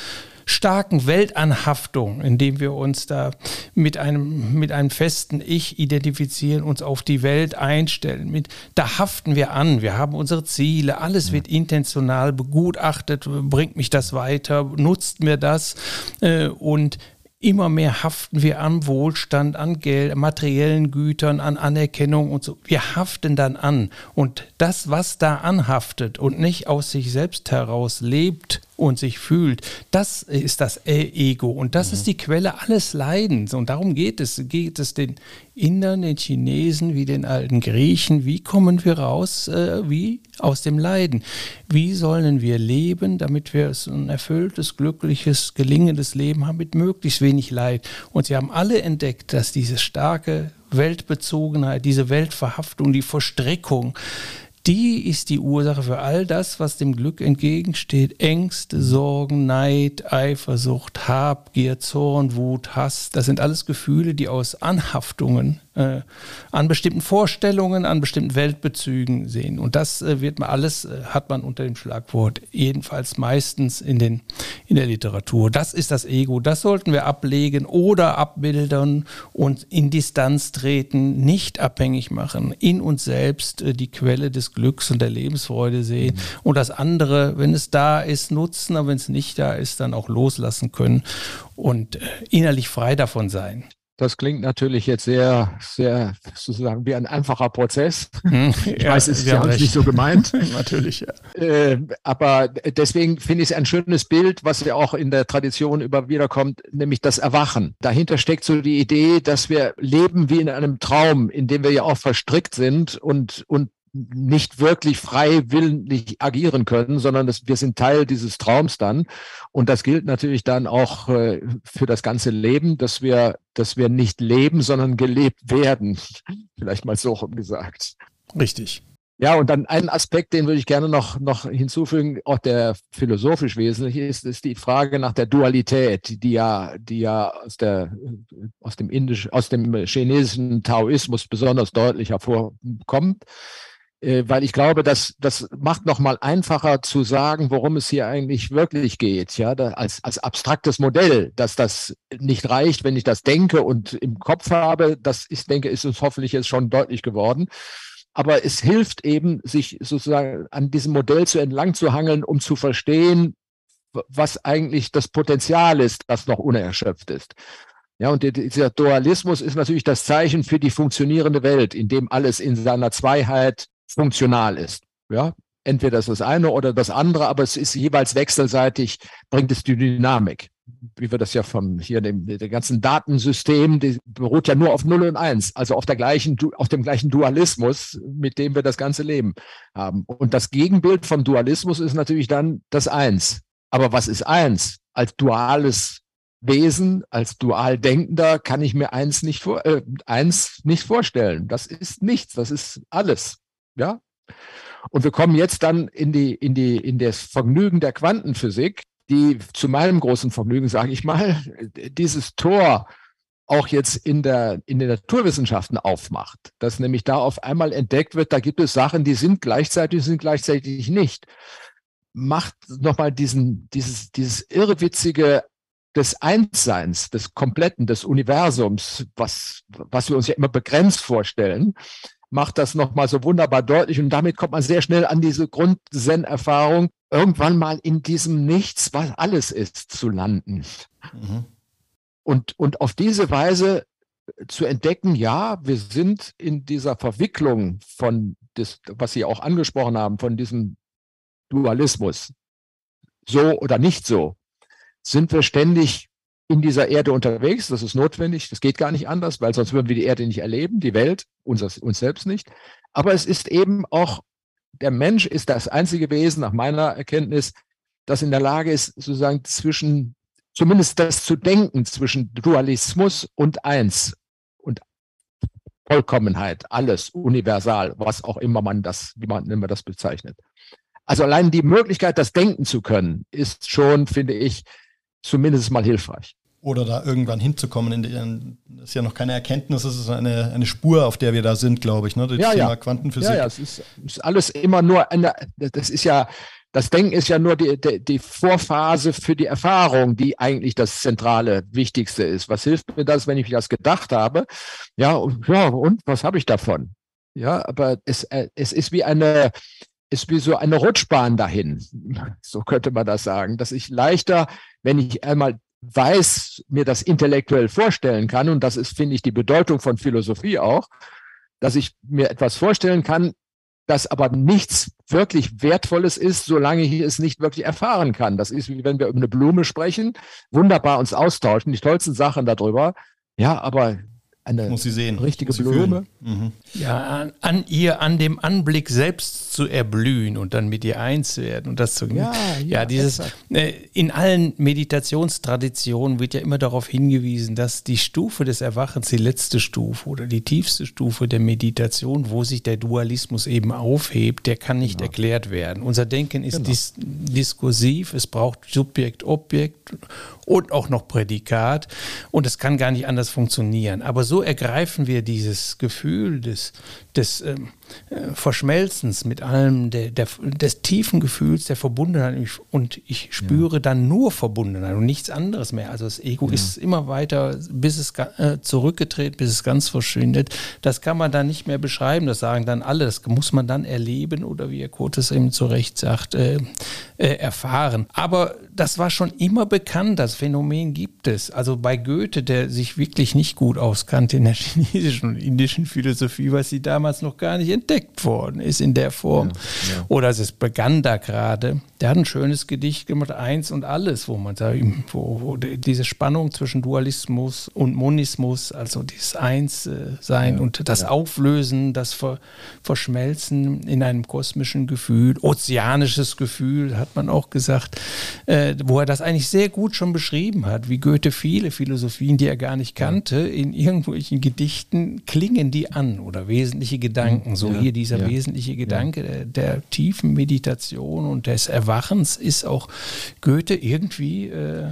S4: starken Weltanhaftung, indem wir uns da mit einem, mit einem festen Ich identifizieren, uns auf die Welt einstellen. Mit, da haften wir an, wir haben unsere Ziele, alles wird intentional begutachtet, bringt mich das weiter, nutzt mir das äh, und immer mehr haften wir am Wohlstand, an Geld, materiellen Gütern, an Anerkennung und so. Wir haften dann an. Und das, was da anhaftet und nicht aus sich selbst heraus lebt und sich fühlt, das ist das Ego. Und das mhm. ist die Quelle alles Leidens. Und darum geht es. Geht es den Indern, den Chinesen, wie den alten Griechen. Wie kommen wir raus? Äh, wie? Aus dem Leiden. Wie sollen wir leben, damit wir ein erfülltes, glückliches, gelingendes Leben haben mit möglichst wenig Leid? Und sie haben alle entdeckt, dass diese starke Weltbezogenheit, diese Weltverhaftung, die Verstrickung, die ist die Ursache für all das, was dem Glück entgegensteht. Ängste, Sorgen, Neid, Eifersucht, Habgier, Zorn, Wut, Hass. Das sind alles Gefühle, die aus Anhaftungen äh, an bestimmten Vorstellungen, an bestimmten Weltbezügen sehen. Und das äh, wird man alles, äh, hat man unter dem Schlagwort, jedenfalls meistens in, den, in der Literatur. Das ist das Ego. Das sollten wir ablegen oder abbildern und in Distanz treten, nicht abhängig machen, in uns selbst äh, die Quelle des Glücks und der Lebensfreude sehen mhm. und das andere, wenn es da ist, nutzen, aber wenn es nicht da ist, dann auch loslassen können und äh, innerlich frei davon sein.
S3: Das klingt natürlich jetzt sehr, sehr sozusagen wie ein einfacher Prozess. Hm, (laughs) ich ja, weiß, es ist ja nicht so gemeint. (laughs)
S4: natürlich, ja.
S3: Äh, aber deswegen finde ich es ein schönes Bild, was ja auch in der Tradition immer wieder kommt, nämlich das Erwachen. Dahinter steckt so die Idee, dass wir leben wie in einem Traum, in dem wir ja auch verstrickt sind und, und nicht wirklich freiwillig agieren können, sondern das, wir sind Teil dieses Traums dann. Und das gilt natürlich dann auch äh, für das ganze Leben, dass wir, dass wir nicht leben, sondern gelebt werden. (laughs) Vielleicht mal so gesagt.
S4: Richtig.
S3: Ja, und dann ein Aspekt, den würde ich gerne noch, noch hinzufügen, auch der philosophisch wesentlich ist, ist die Frage nach der Dualität, die ja, die ja aus der, aus dem indisch, aus dem chinesischen Taoismus besonders deutlich hervorkommt. Äh, weil ich glaube, dass das macht noch mal einfacher zu sagen, worum es hier eigentlich wirklich geht, ja, da, als als abstraktes Modell, dass das nicht reicht, wenn ich das denke und im Kopf habe. Das ich denke, ist uns hoffentlich jetzt schon deutlich geworden. Aber es hilft eben, sich sozusagen an diesem Modell zu entlang zu hangeln, um zu verstehen, was eigentlich das Potenzial ist, das noch unerschöpft ist. Ja, und dieser Dualismus ist natürlich das Zeichen für die funktionierende Welt, in dem alles in seiner Zweiheit funktional ist. Ja, entweder das, das eine oder das andere, aber es ist jeweils wechselseitig, bringt es die Dynamik. Wie wir das ja vom hier dem, dem ganzen Datensystem, die beruht ja nur auf Null und Eins, also auf der gleichen, auf dem gleichen Dualismus, mit dem wir das ganze Leben haben. Und das Gegenbild vom Dualismus ist natürlich dann das Eins. Aber was ist Eins? Als duales Wesen, als dual Denkender kann ich mir eins nicht vor, äh, eins nicht vorstellen. Das ist nichts, das ist alles. Ja? Und wir kommen jetzt dann in die, in die, in das Vergnügen der Quantenphysik, die zu meinem großen Vergnügen, sage ich mal, dieses Tor auch jetzt in der, in den Naturwissenschaften aufmacht. Dass nämlich da auf einmal entdeckt wird, da gibt es Sachen, die sind gleichzeitig, sind gleichzeitig nicht. Macht nochmal diesen, dieses, dieses irrwitzige des Einsseins, des Kompletten, des Universums, was, was wir uns ja immer begrenzt vorstellen, macht das nochmal so wunderbar deutlich und damit kommt man sehr schnell an diese Grund-Zen-Erfahrung, irgendwann mal in diesem Nichts, was alles ist, zu landen. Mhm. Und, und auf diese Weise zu entdecken, ja, wir sind in dieser Verwicklung von das, was Sie auch angesprochen haben, von diesem Dualismus, so oder nicht so, sind wir ständig in dieser Erde unterwegs. Das ist notwendig. Das geht gar nicht anders, weil sonst würden wir die Erde nicht erleben, die Welt, uns, uns selbst nicht. Aber es ist eben auch, der Mensch ist das einzige Wesen, nach meiner Erkenntnis, das in der Lage ist, sozusagen zwischen, zumindest das zu denken, zwischen Dualismus und Eins und Vollkommenheit, alles universal, was auch immer man das, wie man immer das bezeichnet. Also allein die Möglichkeit, das denken zu können, ist schon, finde ich, zumindest mal hilfreich.
S2: Oder da irgendwann hinzukommen, das ist ja noch keine Erkenntnis, es ist eine, eine Spur, auf der wir da sind, glaube ich, ne?
S3: Das ja, Thema ja. Quantenphysik. Ja, ja, es ist, ist alles immer nur eine, das ist ja, das Denken ist ja nur die, die, die, Vorphase für die Erfahrung, die eigentlich das zentrale, wichtigste ist. Was hilft mir das, wenn ich das gedacht habe? Ja, und, ja, und was habe ich davon? Ja, aber es, äh, es ist wie eine, ist wie so eine Rutschbahn dahin. (laughs) So könnte man das sagen, dass ich leichter, wenn ich einmal weiß, mir das intellektuell vorstellen kann, und das ist, finde ich, die Bedeutung von Philosophie auch, dass ich mir etwas vorstellen kann, das aber nichts wirklich Wertvolles ist, solange ich es nicht wirklich erfahren kann. Das ist wie wenn wir über eine Blume sprechen, wunderbar uns austauschen, die tollsten Sachen darüber. Ja, aber eine
S2: muss sie sehen.
S3: richtige Blume.
S4: Mhm. Ja, an, an, ihr, an dem Anblick selbst zu erblühen und dann mit ihr eins werden und das zu
S3: ja, ja,
S4: ja dieses äh, in allen Meditationstraditionen wird ja immer darauf hingewiesen, dass die Stufe des Erwachens die letzte Stufe oder die tiefste Stufe der Meditation, wo sich der Dualismus eben aufhebt, der kann nicht genau. erklärt werden. Unser Denken ist genau. dis diskursiv, es braucht Subjekt, Objekt und auch noch Prädikat und es kann gar nicht anders funktionieren. Aber so ergreifen wir dieses Gefühl des, des ähm, äh, Verschmelzens mit allem, der, der, des tiefen Gefühls der Verbundenheit und ich spüre ja. dann nur Verbundenheit und nichts anderes mehr. Also das Ego ja. ist immer weiter, bis es äh, zurückgetreten, bis es ganz verschwindet. Das kann man dann nicht mehr beschreiben, das sagen dann alle, das muss man dann erleben oder wie Herr Kotes eben zu Recht sagt, äh, äh, erfahren. Aber das war schon immer bekannt, das Phänomen gibt es. Also bei Goethe, der sich wirklich nicht gut auskannte in der (laughs) chinesischen und indischen Philosophie, was sie damals noch gar nicht entdeckt worden ist in der Form. Ja, ja. Oder es begann da gerade. Der hat ein schönes Gedicht gemacht, Eins und Alles, wo man da, wo, wo diese Spannung zwischen Dualismus und Monismus, also dieses Eins-Sein ja, und das Auflösen, das Ver Verschmelzen in einem kosmischen Gefühl, ozeanisches Gefühl, hat man auch gesagt, äh, wo er das eigentlich sehr gut schon beschrieben hat, wie Goethe viele Philosophien, die er gar nicht kannte, in irgendwelchen Gedichten klingen die an oder wesentliche Gedanken. So ja, hier dieser ja, wesentliche Gedanke ja. der, der, tiefen Meditation und des Erwachens ist auch Goethe irgendwie äh,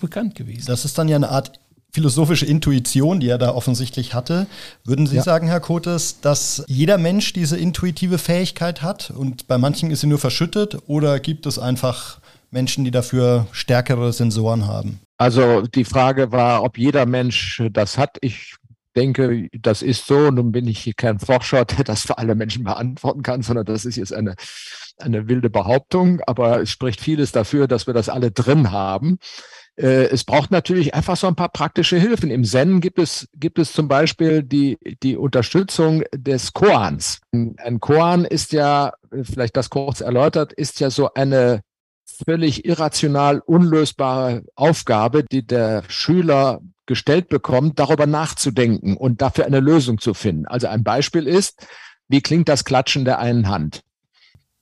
S4: bekannt gewesen.
S2: Das ist dann ja eine Art philosophische Intuition, die er da offensichtlich hatte. Würden Sie ja. sagen, Herr Kotes, dass jeder Mensch diese intuitive Fähigkeit hat und bei manchen ist sie nur verschüttet oder gibt es einfach Menschen, die dafür stärkere Sensoren haben?
S3: Also die Frage war, ob jeder Mensch das hat. Ich denke, das ist so. Nun bin ich hier kein Forscher, der das für alle Menschen beantworten kann, sondern das ist jetzt eine, eine wilde Behauptung. Aber es spricht vieles dafür, dass wir das alle drin haben. Äh, es braucht natürlich einfach so ein paar praktische Hilfen. Im Zen gibt es, gibt es zum Beispiel die, die Unterstützung des Koans. Ein Koan ist ja, vielleicht das kurz erläutert, ist ja so eine völlig irrational unlösbare Aufgabe, die der Schüler gestellt bekommt, darüber nachzudenken und dafür eine Lösung zu finden. Also ein Beispiel ist, wie klingt das Klatschen der einen Hand?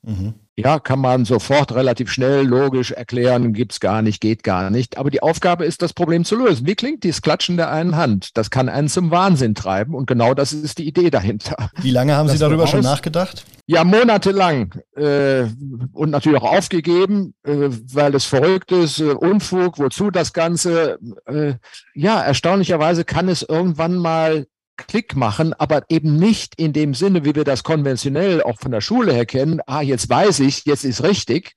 S3: Mhm. Ja, kann man sofort relativ schnell logisch erklären, gibt's gar nicht, geht gar nicht. Aber die Aufgabe ist, das Problem zu lösen. Wie klingt dieses Klatschen der einen Hand? Das kann einen zum Wahnsinn treiben und genau das ist die Idee dahinter.
S2: Wie lange haben das Sie darüber schon nachgedacht?
S3: Ja, monatelang äh, und natürlich auch aufgegeben, äh, weil es verrückt ist, äh, Unfug, wozu das Ganze? Äh, ja, erstaunlicherweise kann es irgendwann mal Klick machen, aber eben nicht in dem Sinne, wie wir das konventionell auch von der Schule her kennen, ah, jetzt weiß ich, jetzt ist richtig,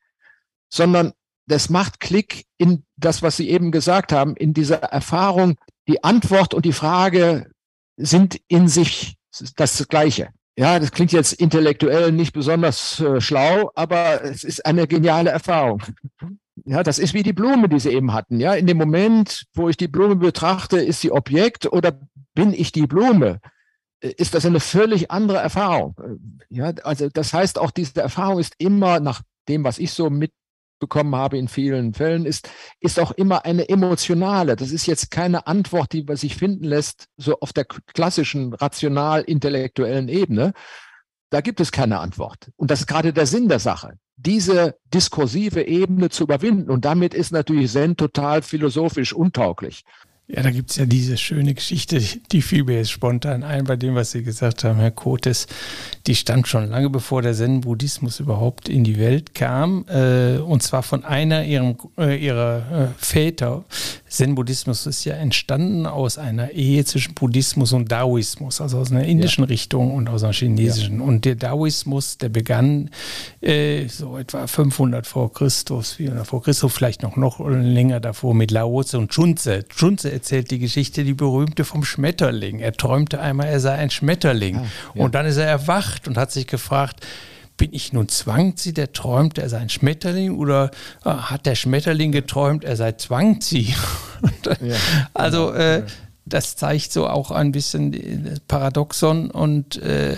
S3: sondern das macht Klick in das, was Sie eben gesagt haben, in dieser Erfahrung, die Antwort und die Frage sind in sich das Gleiche. Ja, das klingt jetzt intellektuell nicht besonders äh, schlau, aber es ist eine geniale Erfahrung. Ja, das ist wie die Blume, die Sie eben hatten. Ja, in dem Moment, wo ich die Blume betrachte, ist sie Objekt oder bin ich die Blume, äh, ist das eine völlig andere Erfahrung. Äh, ja, also das heißt auch, diese Erfahrung ist immer nach dem, was ich so mitbekommen habe in vielen Fällen, ist, ist auch immer eine emotionale. Das ist jetzt keine Antwort, die sich finden lässt, so auf der klassischen rational-intellektuellen Ebene. Da gibt es keine Antwort. Und das ist gerade der Sinn der Sache, diese diskursive Ebene zu überwinden. Und damit ist natürlich Zen total philosophisch untauglich.
S4: Ja, da gibt es ja diese schöne Geschichte, die fiel mir jetzt spontan ein bei dem, was Sie gesagt haben, Herr Kotes. Die stand schon lange bevor der Zen-Buddhismus überhaupt in die Welt kam. Äh, und zwar von einer ihrem, äh, ihrer äh, Väter. Zen-Buddhismus ist ja entstanden aus einer Ehe zwischen Buddhismus und Daoismus, also aus einer indischen ja. Richtung und aus einer chinesischen. Ja. Und der Daoismus, der begann äh, so etwa 500 vor Christus, 400 vor Christus, vielleicht noch, noch länger davor mit Lao Tse und Chunze. Chunze erzählt die Geschichte, die berühmte vom Schmetterling. Er träumte einmal, er sei ein Schmetterling. Ah, ja. Und dann ist er erwacht und hat sich gefragt, bin ich nun Zwangzi, der träumt, er sei ein Schmetterling oder äh, hat der Schmetterling geträumt, er sei Zwangzi? (laughs) also äh, das zeigt so auch ein bisschen Paradoxon und äh,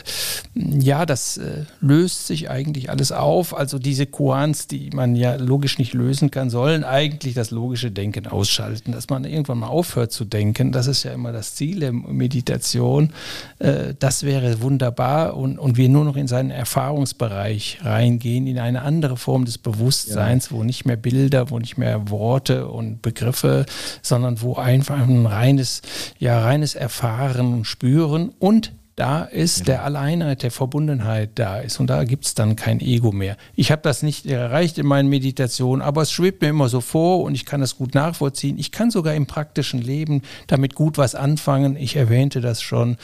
S4: ja, das äh, löst sich eigentlich alles auf. Also diese Koans, die man ja logisch nicht lösen kann, sollen eigentlich das logische Denken ausschalten, dass man irgendwann mal aufhört zu denken. Das ist ja immer das Ziel der Meditation. Äh, das wäre wunderbar und, und wir nur noch in seinen Erfahrungsbereich reingehen, in eine andere Form des Bewusstseins, ja. wo nicht mehr Bilder, wo nicht mehr Worte und Begriffe, sondern wo einfach ein reines ja reines Erfahren und Spüren und da ist der Alleinheit, der Verbundenheit da ist. Und da gibt es dann kein Ego mehr. Ich habe das nicht erreicht in meinen Meditationen, aber es schwebt mir immer so vor und ich kann das gut nachvollziehen. Ich kann sogar im praktischen Leben damit gut was anfangen. Ich erwähnte das schon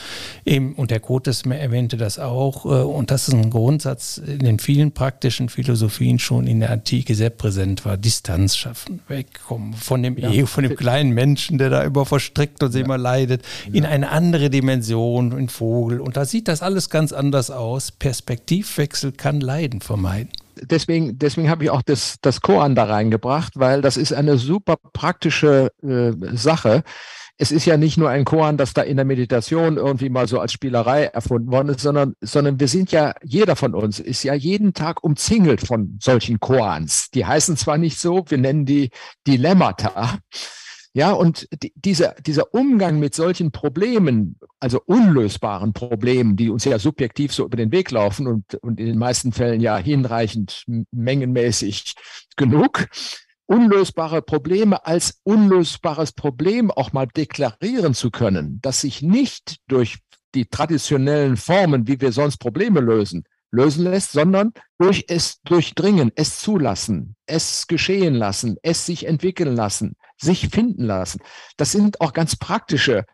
S4: eben, und der Kotes erwähnte das auch. Äh, und das ist ein Grundsatz in den vielen praktischen Philosophien schon in der Antike sehr präsent war. Distanz schaffen, wegkommen von dem ja. Ego, von dem kleinen Menschen, der da über verstrickt und ja. immer leidet, in eine andere Dimension, in Vogel Vogel. Und da sieht das alles ganz anders aus. Perspektivwechsel kann Leiden vermeiden.
S3: Deswegen, deswegen habe ich auch das, das Koan da reingebracht, weil das ist eine super praktische äh, Sache. Es ist ja nicht nur ein Koan, das da in der Meditation irgendwie mal so als Spielerei erfunden worden ist, sondern, sondern wir sind ja, jeder von uns ist ja jeden Tag umzingelt von solchen Koans. Die heißen zwar nicht so, wir nennen die Dilemmata, ja, und die, dieser, dieser Umgang mit solchen Problemen, also unlösbaren Problemen, die uns ja subjektiv so über den Weg laufen und, und in den meisten Fällen ja hinreichend mengenmäßig genug, unlösbare Probleme als unlösbares Problem auch mal deklarieren zu können, dass sich nicht durch die traditionellen Formen, wie wir sonst Probleme lösen, lösen lässt, sondern durch es durchdringen, es zulassen, es geschehen lassen, es sich entwickeln lassen, sich finden lassen. Das sind auch ganz praktische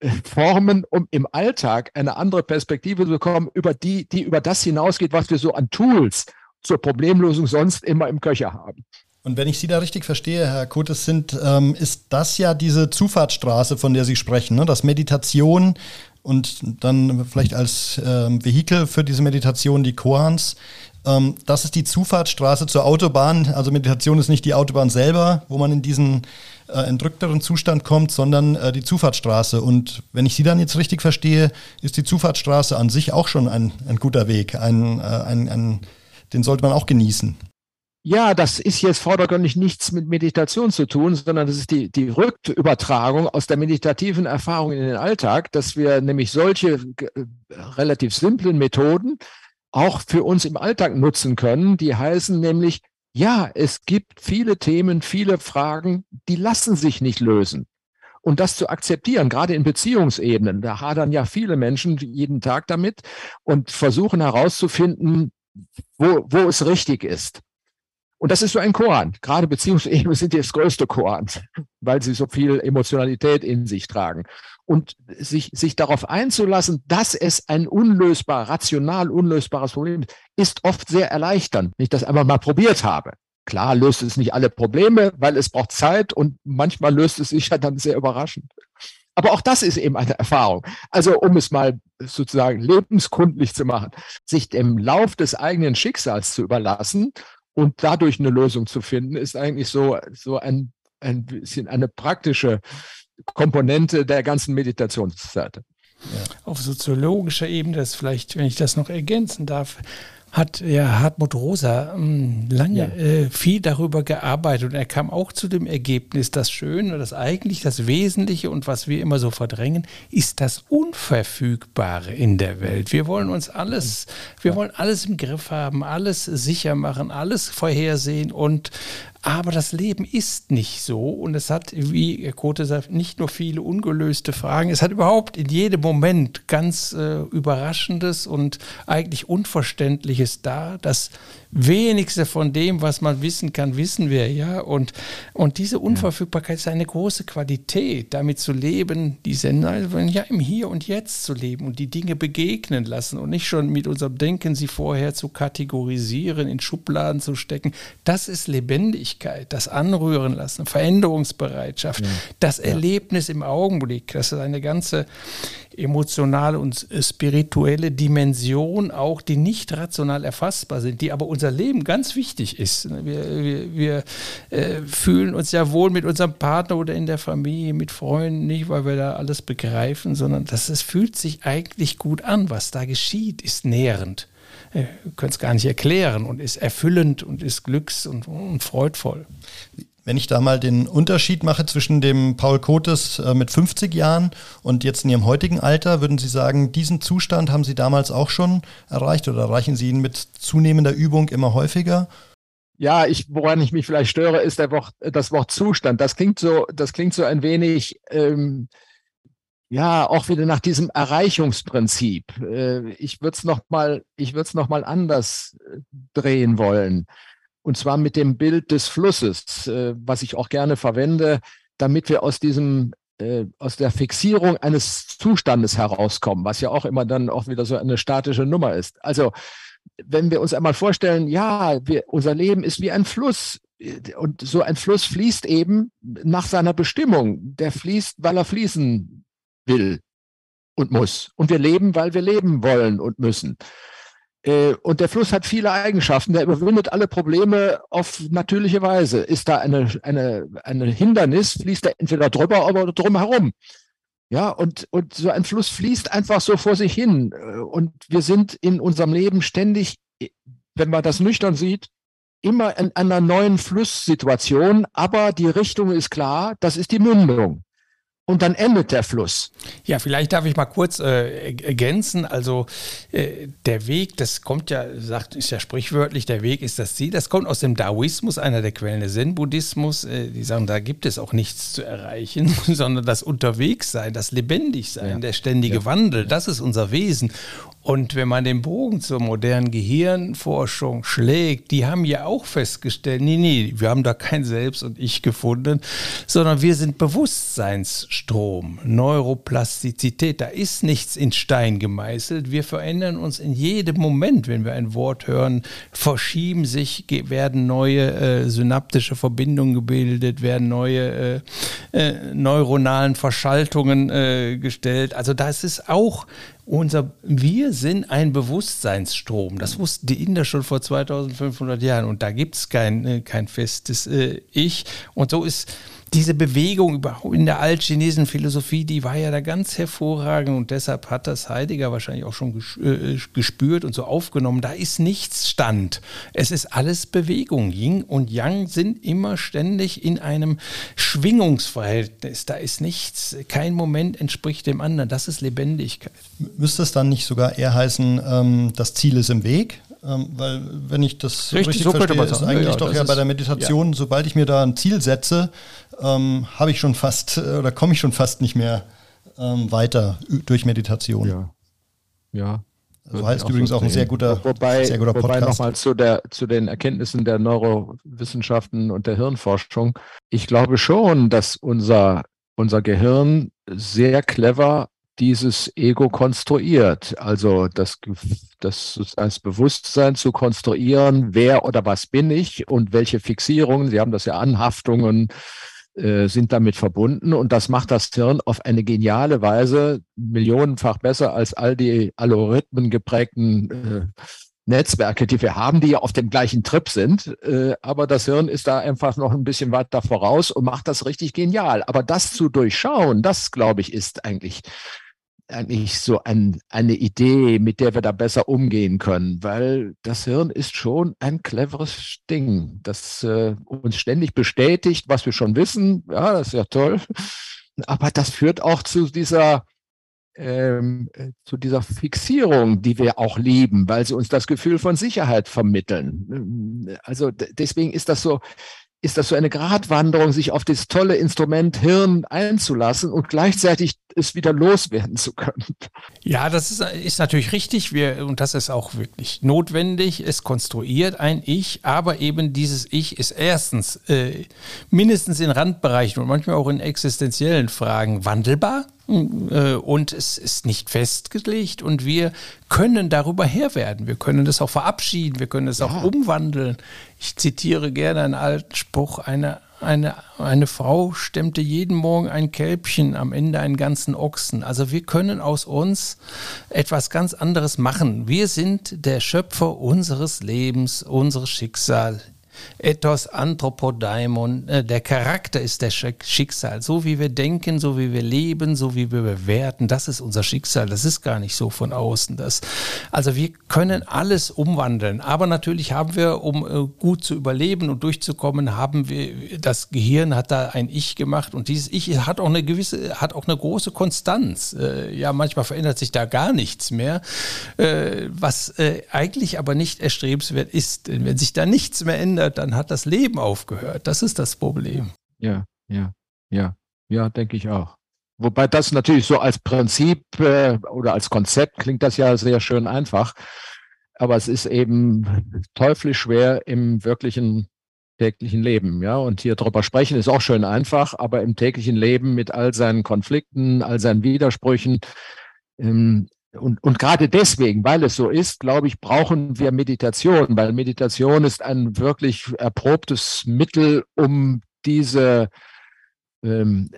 S3: äh, Formen, um im Alltag eine andere Perspektive zu bekommen, über die, die über das hinausgeht, was wir so an Tools zur Problemlösung sonst immer im Köcher haben.
S2: Und wenn ich Sie da richtig verstehe, Herr Kotes, sind, ähm, ist das ja diese Zufahrtsstraße, von der Sie sprechen, ne? dass Meditation und dann vielleicht als ähm, Vehikel für diese Meditation die Koans ähm, das ist die Zufahrtsstraße zur Autobahn. Also Meditation ist nicht die Autobahn selber, wo man in diesen äh, entrückteren Zustand kommt, sondern äh, die Zufahrtsstraße. Und wenn ich Sie dann jetzt richtig verstehe, ist die Zufahrtsstraße an sich auch schon ein, ein guter Weg. Ein, äh, ein, ein, den sollte man auch genießen.
S3: Ja, das ist jetzt vordergründig nichts mit Meditation zu tun, sondern das ist die, die Rückübertragung aus der meditativen Erfahrung in den Alltag, dass wir nämlich solche äh, relativ simplen Methoden auch für uns im Alltag nutzen können. Die heißen nämlich, ja, es gibt viele Themen, viele Fragen, die lassen sich nicht lösen. Und das zu akzeptieren, gerade in Beziehungsebenen, da hadern ja viele Menschen jeden Tag damit und versuchen herauszufinden, wo, wo es richtig ist. Und das ist so ein Koran. Gerade Beziehungsebenen (laughs) sind das größte Koran, weil sie so viel Emotionalität in sich tragen und sich, sich darauf einzulassen, dass es ein unlösbar, rational unlösbares Problem ist, ist oft sehr erleichternd, wenn ich das einmal mal probiert habe. Klar löst es nicht alle Probleme, weil es braucht Zeit und manchmal löst es sich ja dann sehr überraschend. Aber auch das ist eben eine Erfahrung. Also um es mal sozusagen lebenskundlich zu machen, sich dem Lauf des eigenen Schicksals zu überlassen und dadurch eine Lösung zu finden, ist eigentlich so, so ein, ein bisschen eine praktische Komponente der ganzen Meditationsseite.
S4: Ja. Auf soziologischer Ebene, das vielleicht, wenn ich das noch ergänzen darf, hat ja Hartmut Rosa ähm, lange ja. äh, viel darüber gearbeitet und er kam auch zu dem Ergebnis, das Schöne, das eigentlich das Wesentliche und was wir immer so verdrängen, ist das Unverfügbare in der Welt. Wir wollen uns alles, wir wollen alles im Griff haben, alles sicher machen, alles vorhersehen und aber das Leben ist nicht so. Und es hat, wie Herr Kote sagt, nicht nur viele ungelöste Fragen, es hat überhaupt in jedem Moment ganz äh, Überraschendes und eigentlich Unverständliches da, das wenigste von dem, was man wissen kann, wissen wir, ja. Und, und diese Unverfügbarkeit ist eine große Qualität, damit zu leben, diese, ja, im Hier und Jetzt zu leben und die Dinge begegnen lassen und nicht schon mit unserem Denken sie vorher zu kategorisieren, in Schubladen zu stecken. Das ist Lebendigkeit, das Anrühren lassen, Veränderungsbereitschaft, ja. das Erlebnis im Augenblick. Das ist eine ganze, emotionale und spirituelle Dimension auch, die nicht rational erfassbar sind, die aber unser Leben ganz wichtig ist. Wir, wir, wir äh, fühlen uns ja wohl mit unserem Partner oder in der Familie, mit Freunden, nicht weil wir da alles begreifen, sondern dass es fühlt sich eigentlich gut an, was da geschieht, ist nährend. Wir können es gar nicht erklären und ist erfüllend und ist glücks- und, und freudvoll.
S2: Wenn ich da mal den Unterschied mache zwischen dem Paul Kotes äh, mit 50 Jahren und jetzt in Ihrem heutigen Alter, würden Sie sagen, diesen Zustand haben Sie damals auch schon erreicht oder erreichen Sie ihn mit zunehmender Übung immer häufiger?
S3: Ja, ich, woran ich mich vielleicht störe, ist Wort, das Wort Zustand. Das klingt so, das klingt so ein wenig, ähm, ja, auch wieder nach diesem Erreichungsprinzip. Äh, ich würde es noch mal, ich würde es noch anders äh, drehen wollen. Und zwar mit dem Bild des Flusses, äh, was ich auch gerne verwende, damit wir aus diesem äh, aus der Fixierung eines Zustandes herauskommen, was ja auch immer dann auch wieder so eine statische Nummer ist. Also wenn wir uns einmal vorstellen, ja, wir, unser Leben ist wie ein Fluss und so ein Fluss fließt eben nach seiner Bestimmung. Der fließt, weil er fließen will und muss. Und wir leben, weil wir leben wollen und müssen. Äh, und der Fluss hat viele Eigenschaften. Der überwindet alle Probleme auf natürliche Weise. Ist da eine, eine, eine Hindernis, fließt er entweder drüber oder drum herum. Ja, und, und so ein Fluss fließt einfach so vor sich hin. Und wir sind in unserem Leben ständig, wenn man das nüchtern sieht, immer in einer neuen Flusssituation. Aber die Richtung ist klar, das ist die Mündung und dann endet der Fluss.
S4: Ja, vielleicht darf ich mal kurz äh, ergänzen. Also äh, der Weg, das kommt ja, sagt, ist ja sprichwörtlich, der Weg ist das Ziel. Das kommt aus dem Daoismus, einer der Quellen des Zen-Buddhismus. Äh, die sagen, da gibt es auch nichts zu erreichen, (laughs) sondern das Unterwegssein, das Lebendigsein, ja. der ständige ja. Wandel, das ist unser Wesen. Und wenn man den Bogen zur modernen Gehirnforschung schlägt, die haben ja auch festgestellt, nee, nee, wir haben da kein Selbst und Ich gefunden, sondern wir sind Bewusstseinsstrom, Neuroplastizität. Da ist nichts in Stein gemeißelt. Wir verändern uns in jedem Moment, wenn wir ein Wort hören, verschieben sich, werden neue äh, synaptische Verbindungen gebildet, werden neue äh, äh, neuronalen Verschaltungen äh, gestellt. Also das ist auch unser, wir sind ein Bewusstseinsstrom. Das wussten die Inder schon vor 2500 Jahren. Und da gibt es kein, äh, kein festes äh, Ich. Und so ist diese Bewegung überhaupt in der altchinesischen Philosophie, die war ja da ganz hervorragend und deshalb hat das Heidegger wahrscheinlich auch schon äh, gespürt und so aufgenommen. Da ist nichts Stand. Es ist alles Bewegung. Yin und Yang sind immer ständig in einem Schwingungsverhältnis. Da ist nichts, kein Moment entspricht dem anderen. Das ist Lebendigkeit.
S2: Müsste es dann nicht sogar eher heißen, ähm, das Ziel ist im Weg? Ähm, weil, wenn ich das richtig, richtig so verstehe, ist eigentlich ja, doch ja bei der Meditation, ja. sobald ich mir da ein Ziel setze, ähm, habe ich schon fast äh, oder komme ich schon fast nicht mehr ähm, weiter durch Meditation.
S3: Ja. Ja.
S2: So heißt übrigens so auch ein sehr guter,
S3: wobei,
S2: sehr guter
S3: Podcast. Wobei nochmal zu, zu den Erkenntnissen der Neurowissenschaften und der Hirnforschung. Ich glaube schon, dass unser, unser Gehirn sehr clever dieses Ego konstruiert. Also das, das als Bewusstsein zu konstruieren, wer oder was bin ich und welche Fixierungen, Sie haben das ja Anhaftungen, äh, sind damit verbunden und das macht das Hirn auf eine geniale Weise millionenfach besser als all die Algorithmen geprägten äh, Netzwerke, die wir haben, die ja auf dem gleichen Trip sind. Äh, aber das Hirn ist da einfach noch ein bisschen weiter voraus und macht das richtig genial. Aber das zu durchschauen, das glaube ich, ist eigentlich eigentlich so ein, eine Idee, mit der wir da besser umgehen können, weil das Hirn ist schon ein cleveres Ding, das äh, uns ständig bestätigt, was wir schon wissen. Ja, das ist ja toll. Aber das führt auch zu dieser ähm, zu dieser Fixierung, die wir auch lieben, weil sie uns das Gefühl von Sicherheit vermitteln. Also deswegen ist das so, ist das so eine Gratwanderung, sich auf das tolle Instrument Hirn einzulassen und gleichzeitig es wieder loswerden zu können.
S4: Ja, das ist, ist natürlich richtig wir, und das ist auch wirklich notwendig. Es konstruiert ein Ich, aber eben dieses Ich ist erstens äh, mindestens in Randbereichen und manchmal auch in existenziellen Fragen wandelbar. Äh, und es ist nicht festgelegt und wir können darüber Herr werden. Wir können das auch verabschieden, wir können es ja. auch umwandeln. Ich zitiere gerne einen alten Spruch, eine eine, eine Frau stemmte jeden Morgen ein Kälbchen, am Ende einen ganzen Ochsen. Also wir können aus uns etwas ganz anderes machen. Wir sind der Schöpfer unseres Lebens, unseres Schicksals. Ethos Anthropodaimon, äh, der Charakter ist der Schicksal. So wie wir denken, so wie wir leben, so wie wir bewerten, das ist unser Schicksal. Das ist gar nicht so von außen. Das, also wir können alles umwandeln. Aber natürlich haben wir, um äh, gut zu überleben und durchzukommen, haben wir, das Gehirn hat da ein Ich gemacht und dieses Ich hat auch eine gewisse, hat auch eine große Konstanz. Äh, ja, manchmal verändert sich da gar nichts mehr. Was eigentlich aber nicht erstrebenswert ist. Wenn sich da nichts mehr ändert, dann hat das Leben aufgehört. Das ist das Problem.
S3: Ja, ja, ja, ja, denke ich auch. Wobei das natürlich so als Prinzip äh, oder als Konzept klingt das ja sehr schön einfach. Aber es ist eben teuflisch schwer im wirklichen täglichen Leben, ja. Und hier drüber sprechen ist auch schön einfach, aber im täglichen Leben mit all seinen Konflikten, all seinen Widersprüchen, ähm, und, und gerade deswegen, weil es so ist, glaube ich, brauchen wir Meditation, weil Meditation ist ein wirklich erprobtes Mittel, um diese, ähm,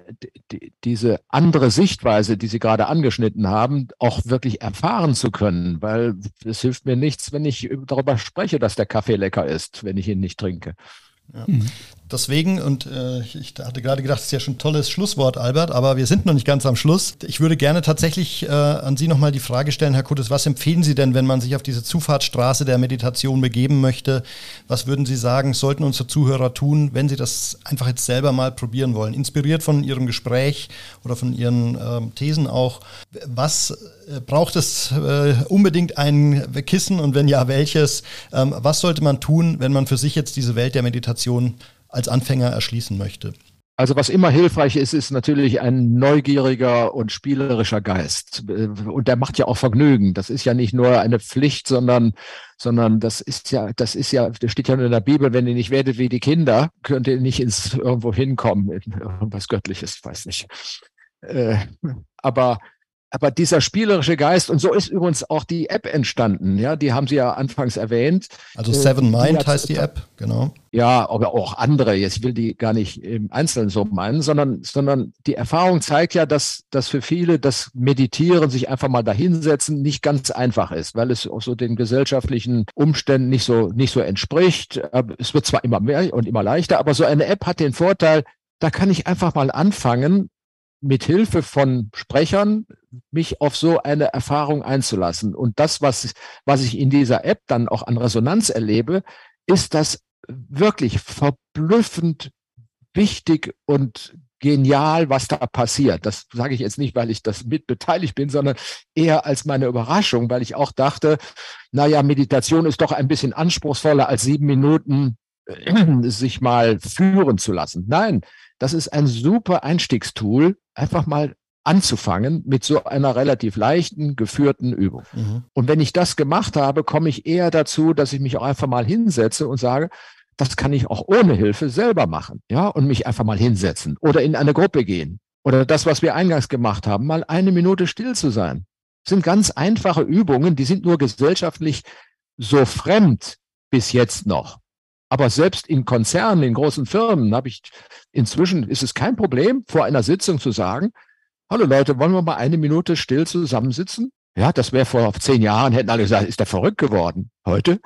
S3: die, diese andere Sichtweise, die Sie gerade angeschnitten haben, auch wirklich erfahren zu können. Weil es hilft mir nichts, wenn ich darüber spreche, dass der Kaffee lecker ist, wenn ich ihn nicht trinke.
S2: Ja. Deswegen, und äh, ich hatte gerade gedacht, das ist ja schon ein tolles Schlusswort, Albert, aber wir sind noch nicht ganz am Schluss. Ich würde gerne tatsächlich äh, an Sie nochmal die Frage stellen, Herr Kuttes, was empfehlen Sie denn, wenn man sich auf diese Zufahrtsstraße der Meditation begeben möchte? Was würden Sie sagen, sollten unsere Zuhörer tun, wenn sie das einfach jetzt selber mal probieren wollen? Inspiriert von Ihrem Gespräch oder von Ihren äh, Thesen auch. Was äh, braucht es äh, unbedingt ein Kissen und wenn ja, welches? Ähm, was sollte man tun, wenn man für sich jetzt diese Welt der Meditation als Anfänger erschließen möchte?
S3: Also was immer hilfreich ist, ist natürlich ein neugieriger und spielerischer Geist. Und der macht ja auch Vergnügen. Das ist ja nicht nur eine Pflicht, sondern, sondern das ist ja, das ist ja, das steht ja in der Bibel, wenn ihr nicht werdet wie die Kinder, könnt ihr nicht ins irgendwo hinkommen, in irgendwas Göttliches, ich weiß nicht. Äh, aber aber dieser spielerische Geist, und so ist übrigens auch die App entstanden, ja, die haben Sie ja anfangs erwähnt.
S2: Also Seven äh, Mind die heißt die App, genau.
S3: Ja, aber auch andere, jetzt will die gar nicht im Einzelnen so meinen, sondern, sondern die Erfahrung zeigt ja, dass, dass für viele das Meditieren, sich einfach mal dahinsetzen, nicht ganz einfach ist, weil es auch so den gesellschaftlichen Umständen nicht so, nicht so entspricht. Es wird zwar immer mehr und immer leichter, aber so eine App hat den Vorteil, da kann ich einfach mal anfangen, mit Hilfe von Sprechern mich auf so eine Erfahrung einzulassen. Und das, was, was ich in dieser App dann auch an Resonanz erlebe, ist das wirklich verblüffend wichtig und genial, was da passiert. Das sage ich jetzt nicht, weil ich das mit beteiligt bin, sondern eher als meine Überraschung, weil ich auch dachte, naja, Meditation ist doch ein bisschen anspruchsvoller als sieben Minuten äh, sich mal führen zu lassen. Nein, das ist ein super Einstiegstool, einfach mal anzufangen mit so einer relativ leichten, geführten Übung. Mhm. Und wenn ich das gemacht habe, komme ich eher dazu, dass ich mich auch einfach mal hinsetze und sage, das kann ich auch ohne Hilfe selber machen, ja, und mich einfach mal hinsetzen oder in eine Gruppe gehen. Oder das, was wir eingangs gemacht haben, mal eine Minute still zu sein. Das sind ganz einfache Übungen, die sind nur gesellschaftlich so fremd bis jetzt noch. Aber selbst in Konzernen, in großen Firmen habe ich inzwischen, ist es kein Problem, vor einer Sitzung zu sagen, hallo Leute, wollen wir mal eine Minute still zusammensitzen? Ja, das wäre vor zehn Jahren, hätten alle gesagt, ist der verrückt geworden. Heute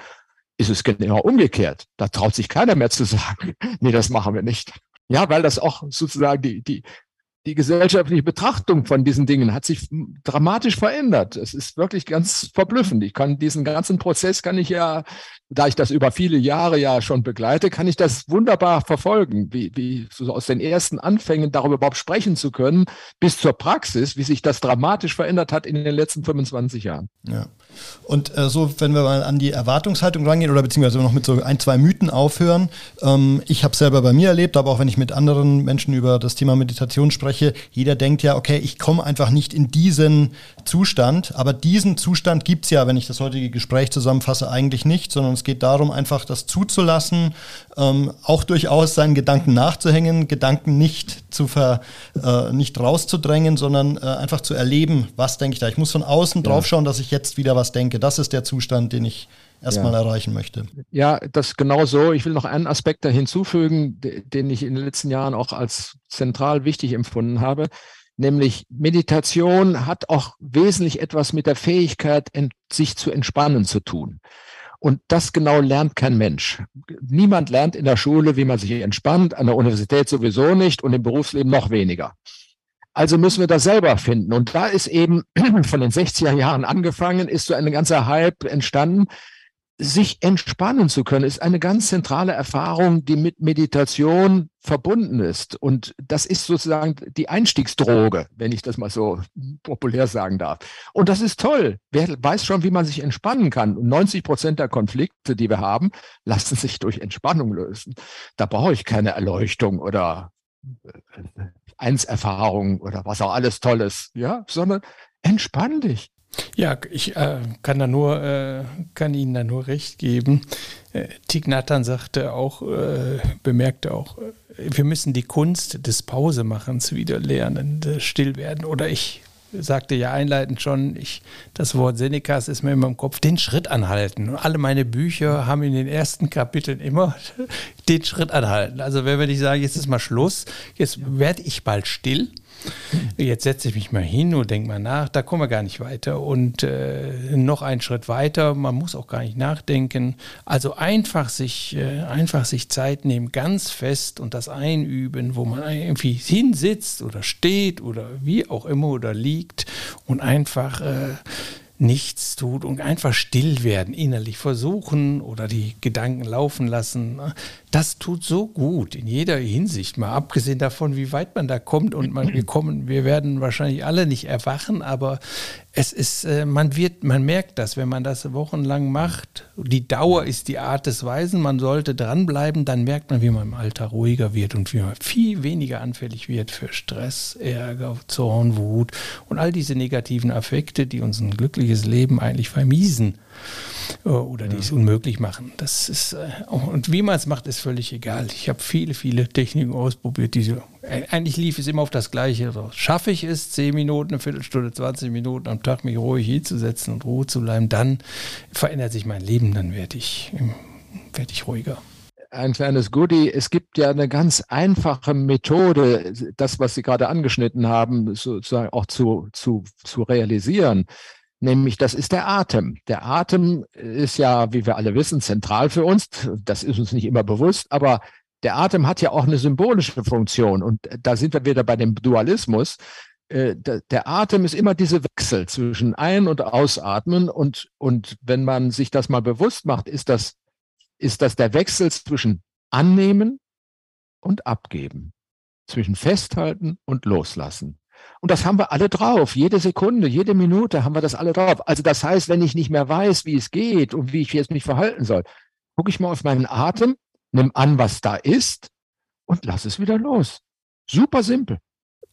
S3: ist es genau umgekehrt. Da traut sich keiner mehr zu sagen, (laughs) nee, das machen wir nicht. Ja, weil das auch sozusagen die, die, die gesellschaftliche Betrachtung von diesen Dingen hat sich dramatisch verändert. Es ist wirklich ganz verblüffend. Ich kann diesen ganzen Prozess kann ich ja, da ich das über viele Jahre ja schon begleite, kann ich das wunderbar verfolgen, wie, wie so aus den ersten Anfängen darüber überhaupt sprechen zu können, bis zur Praxis, wie sich das dramatisch verändert hat in den letzten 25 Jahren.
S2: Ja. Und äh, so, wenn wir mal an die Erwartungshaltung rangehen oder beziehungsweise noch mit so ein, zwei Mythen aufhören. Ähm, ich habe selber bei mir erlebt, aber auch wenn ich mit anderen Menschen über das Thema Meditation spreche, jeder denkt ja, okay, ich komme einfach nicht in diesen Zustand, aber diesen Zustand gibt's ja, wenn ich das heutige Gespräch zusammenfasse, eigentlich nicht, sondern es geht darum, einfach das zuzulassen, ähm, auch durchaus seinen Gedanken nachzuhängen, Gedanken nicht zu ver, äh, nicht rauszudrängen, sondern äh, einfach zu erleben, was denke ich da. Ich muss von außen ja. drauf schauen, dass ich jetzt wieder was denke. Das ist der Zustand, den ich erstmal ja. erreichen möchte.
S3: Ja, das genau so. Ich will noch einen Aspekt da hinzufügen, den ich in den letzten Jahren auch als zentral wichtig empfunden habe. Nämlich Meditation hat auch wesentlich etwas mit der Fähigkeit, sich zu entspannen zu tun. Und das genau lernt kein Mensch. Niemand lernt in der Schule, wie man sich entspannt, an der Universität sowieso nicht und im Berufsleben noch weniger. Also müssen wir das selber finden. Und da ist eben (clears throat) von den 60er Jahren angefangen, ist so eine ganze Hype entstanden, sich entspannen zu können, ist eine ganz zentrale Erfahrung, die mit Meditation verbunden ist. Und das ist sozusagen die Einstiegsdroge, wenn ich das mal so populär sagen darf. Und das ist toll. Wer weiß schon, wie man sich entspannen kann. Und 90 Prozent der Konflikte, die wir haben, lassen sich durch Entspannung lösen. Da brauche ich keine Erleuchtung oder äh, Einserfahrung oder was auch alles Tolles, ja, sondern entspann dich.
S4: Ja, ich äh, kann da nur, äh, kann Ihnen da nur recht geben. Äh, Thich Nhat sagte auch, äh, bemerkte auch, äh, wir müssen die Kunst des Pausemachens wieder lernen, still werden. Oder ich sagte ja einleitend schon, ich, das Wort Senecas ist mir immer im Kopf, den Schritt anhalten. Und alle meine Bücher haben in den ersten Kapiteln immer (laughs) den Schritt anhalten. Also wenn wir nicht sagen, jetzt ist mal Schluss, jetzt werde ich bald still, Jetzt setze ich mich mal hin und denke mal nach, da kommen wir gar nicht weiter. Und äh, noch einen Schritt weiter, man muss auch gar nicht nachdenken. Also einfach sich, äh, einfach sich Zeit nehmen, ganz fest und das einüben, wo man irgendwie hinsitzt oder steht oder wie auch immer oder liegt und einfach äh, nichts tut und einfach still werden, innerlich versuchen oder die Gedanken laufen lassen. Das tut so gut in jeder Hinsicht, mal abgesehen davon, wie weit man da kommt und man, (clears throat) wir kommen, wir werden wahrscheinlich alle nicht erwachen, aber es ist, äh, man wird, man merkt das, wenn man das wochenlang macht. Die Dauer ist die Art des Weisen. Man sollte dranbleiben, dann merkt man, wie man im Alter ruhiger wird und wie man viel weniger anfällig wird für Stress, Ärger, Zorn, Wut und all diese negativen Affekte, die uns ein glückliches Leben eigentlich vermiesen. Äh, oder die es unmöglich machen. Das ist, äh, und wie man es macht, ist völlig egal. Ich habe viele, viele Techniken ausprobiert, die so, eigentlich lief es immer auf das Gleiche. schaffe ich es, 10 Minuten, eine Viertelstunde, 20 Minuten am Tag mich ruhig hinzusetzen und Ruhe zu bleiben, dann verändert sich mein Leben, dann werde ich, werd ich ruhiger
S3: ein kleines Goodie. Es gibt ja eine ganz einfache Methode, das, was Sie gerade angeschnitten haben, sozusagen auch zu, zu, zu realisieren nämlich das ist der Atem. Der Atem ist ja, wie wir alle wissen, zentral für uns. Das ist uns nicht immer bewusst, aber der Atem hat ja auch eine symbolische Funktion. Und da sind wir wieder bei dem Dualismus. Äh, der Atem ist immer diese Wechsel zwischen Ein- und Ausatmen. Und, und wenn man sich das mal bewusst macht, ist das, ist das der Wechsel zwischen Annehmen und Abgeben, zwischen Festhalten und Loslassen. Und das haben wir alle drauf. Jede Sekunde, jede Minute haben wir das alle drauf. Also das heißt, wenn ich nicht mehr weiß, wie es geht und wie ich jetzt mich verhalten soll, gucke ich mal auf meinen Atem, nimm an, was da ist und lass es wieder los. Super simpel.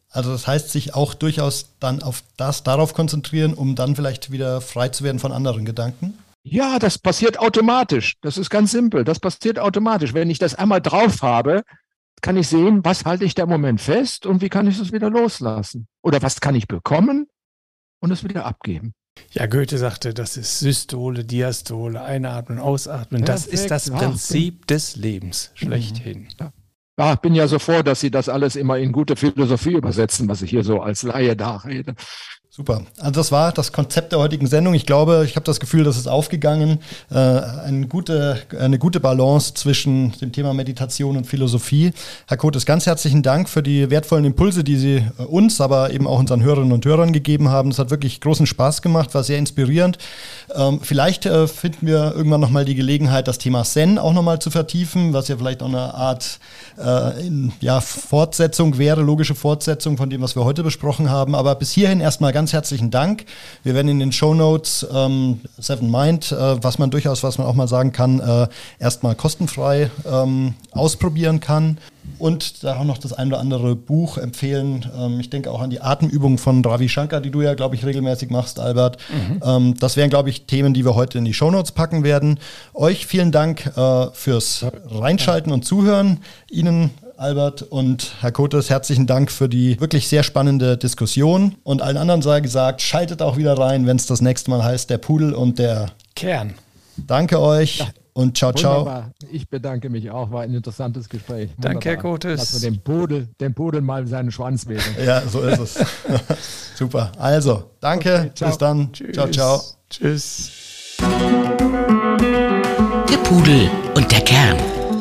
S2: Also das heißt, sich auch durchaus dann auf das darauf konzentrieren, um dann vielleicht wieder frei zu werden von anderen Gedanken?
S3: Ja, das passiert automatisch. Das ist ganz simpel. Das passiert automatisch. Wenn ich das einmal drauf habe, kann ich sehen, was halte ich da im Moment fest und wie kann ich es wieder loslassen? Oder was kann ich bekommen und es wieder abgeben?
S4: Ja, Goethe sagte, das ist Systole, Diastole, Einatmen, Ausatmen. Perfekt, das ist das Prinzip ja. des Lebens schlechthin.
S3: Ja. Ja, ich bin ja so froh, dass Sie das alles immer in gute Philosophie übersetzen, was ich hier so als Laie darrede.
S2: Super. Also das war das Konzept der heutigen Sendung. Ich glaube, ich habe das Gefühl, das ist aufgegangen. Äh, eine, gute, eine gute Balance zwischen dem Thema Meditation und Philosophie. Herr Kotes, ganz herzlichen Dank für die wertvollen Impulse, die Sie äh, uns, aber eben auch unseren Hörerinnen und Hörern gegeben haben. Es hat wirklich großen Spaß gemacht, war sehr inspirierend. Ähm, vielleicht äh, finden wir irgendwann nochmal die Gelegenheit, das Thema Zen auch nochmal zu vertiefen, was ja vielleicht auch eine Art äh, in, ja, Fortsetzung wäre, logische Fortsetzung von dem, was wir heute besprochen haben. Aber bis hierhin erstmal ganz ganz herzlichen Dank. Wir werden in den Show Notes ähm, Seven Mind, äh, was man durchaus, was man auch mal sagen kann, äh, erstmal kostenfrei ähm, ausprobieren kann. Und da auch noch das ein oder andere Buch empfehlen. Ähm, ich denke auch an die Atemübungen von Ravi Shankar, die du ja, glaube ich, regelmäßig machst, Albert. Mhm. Ähm, das wären, glaube ich, Themen, die wir heute in die Show Notes packen werden. Euch vielen Dank äh, fürs Reinschalten und Zuhören. Ihnen Albert und Herr Kotes, herzlichen Dank für die wirklich sehr spannende Diskussion. Und allen anderen sei gesagt, schaltet auch wieder rein, wenn es das nächste Mal heißt, der Pudel und der
S4: Kern.
S2: Danke euch. Ja. Und ciao,
S3: Wunderbar. ciao. Ich bedanke mich auch. War ein interessantes Gespräch.
S4: Wunderbar. Danke, Herr Kotes.
S3: Lass wir den Pudel, den Pudel mal seinen Schwanz wählen. (laughs)
S2: Ja, so ist es. (laughs) Super. Also, danke. Okay, Bis dann. Tschüss. Ciao, ciao.
S4: Tschüss.
S1: Der Pudel und der Kern.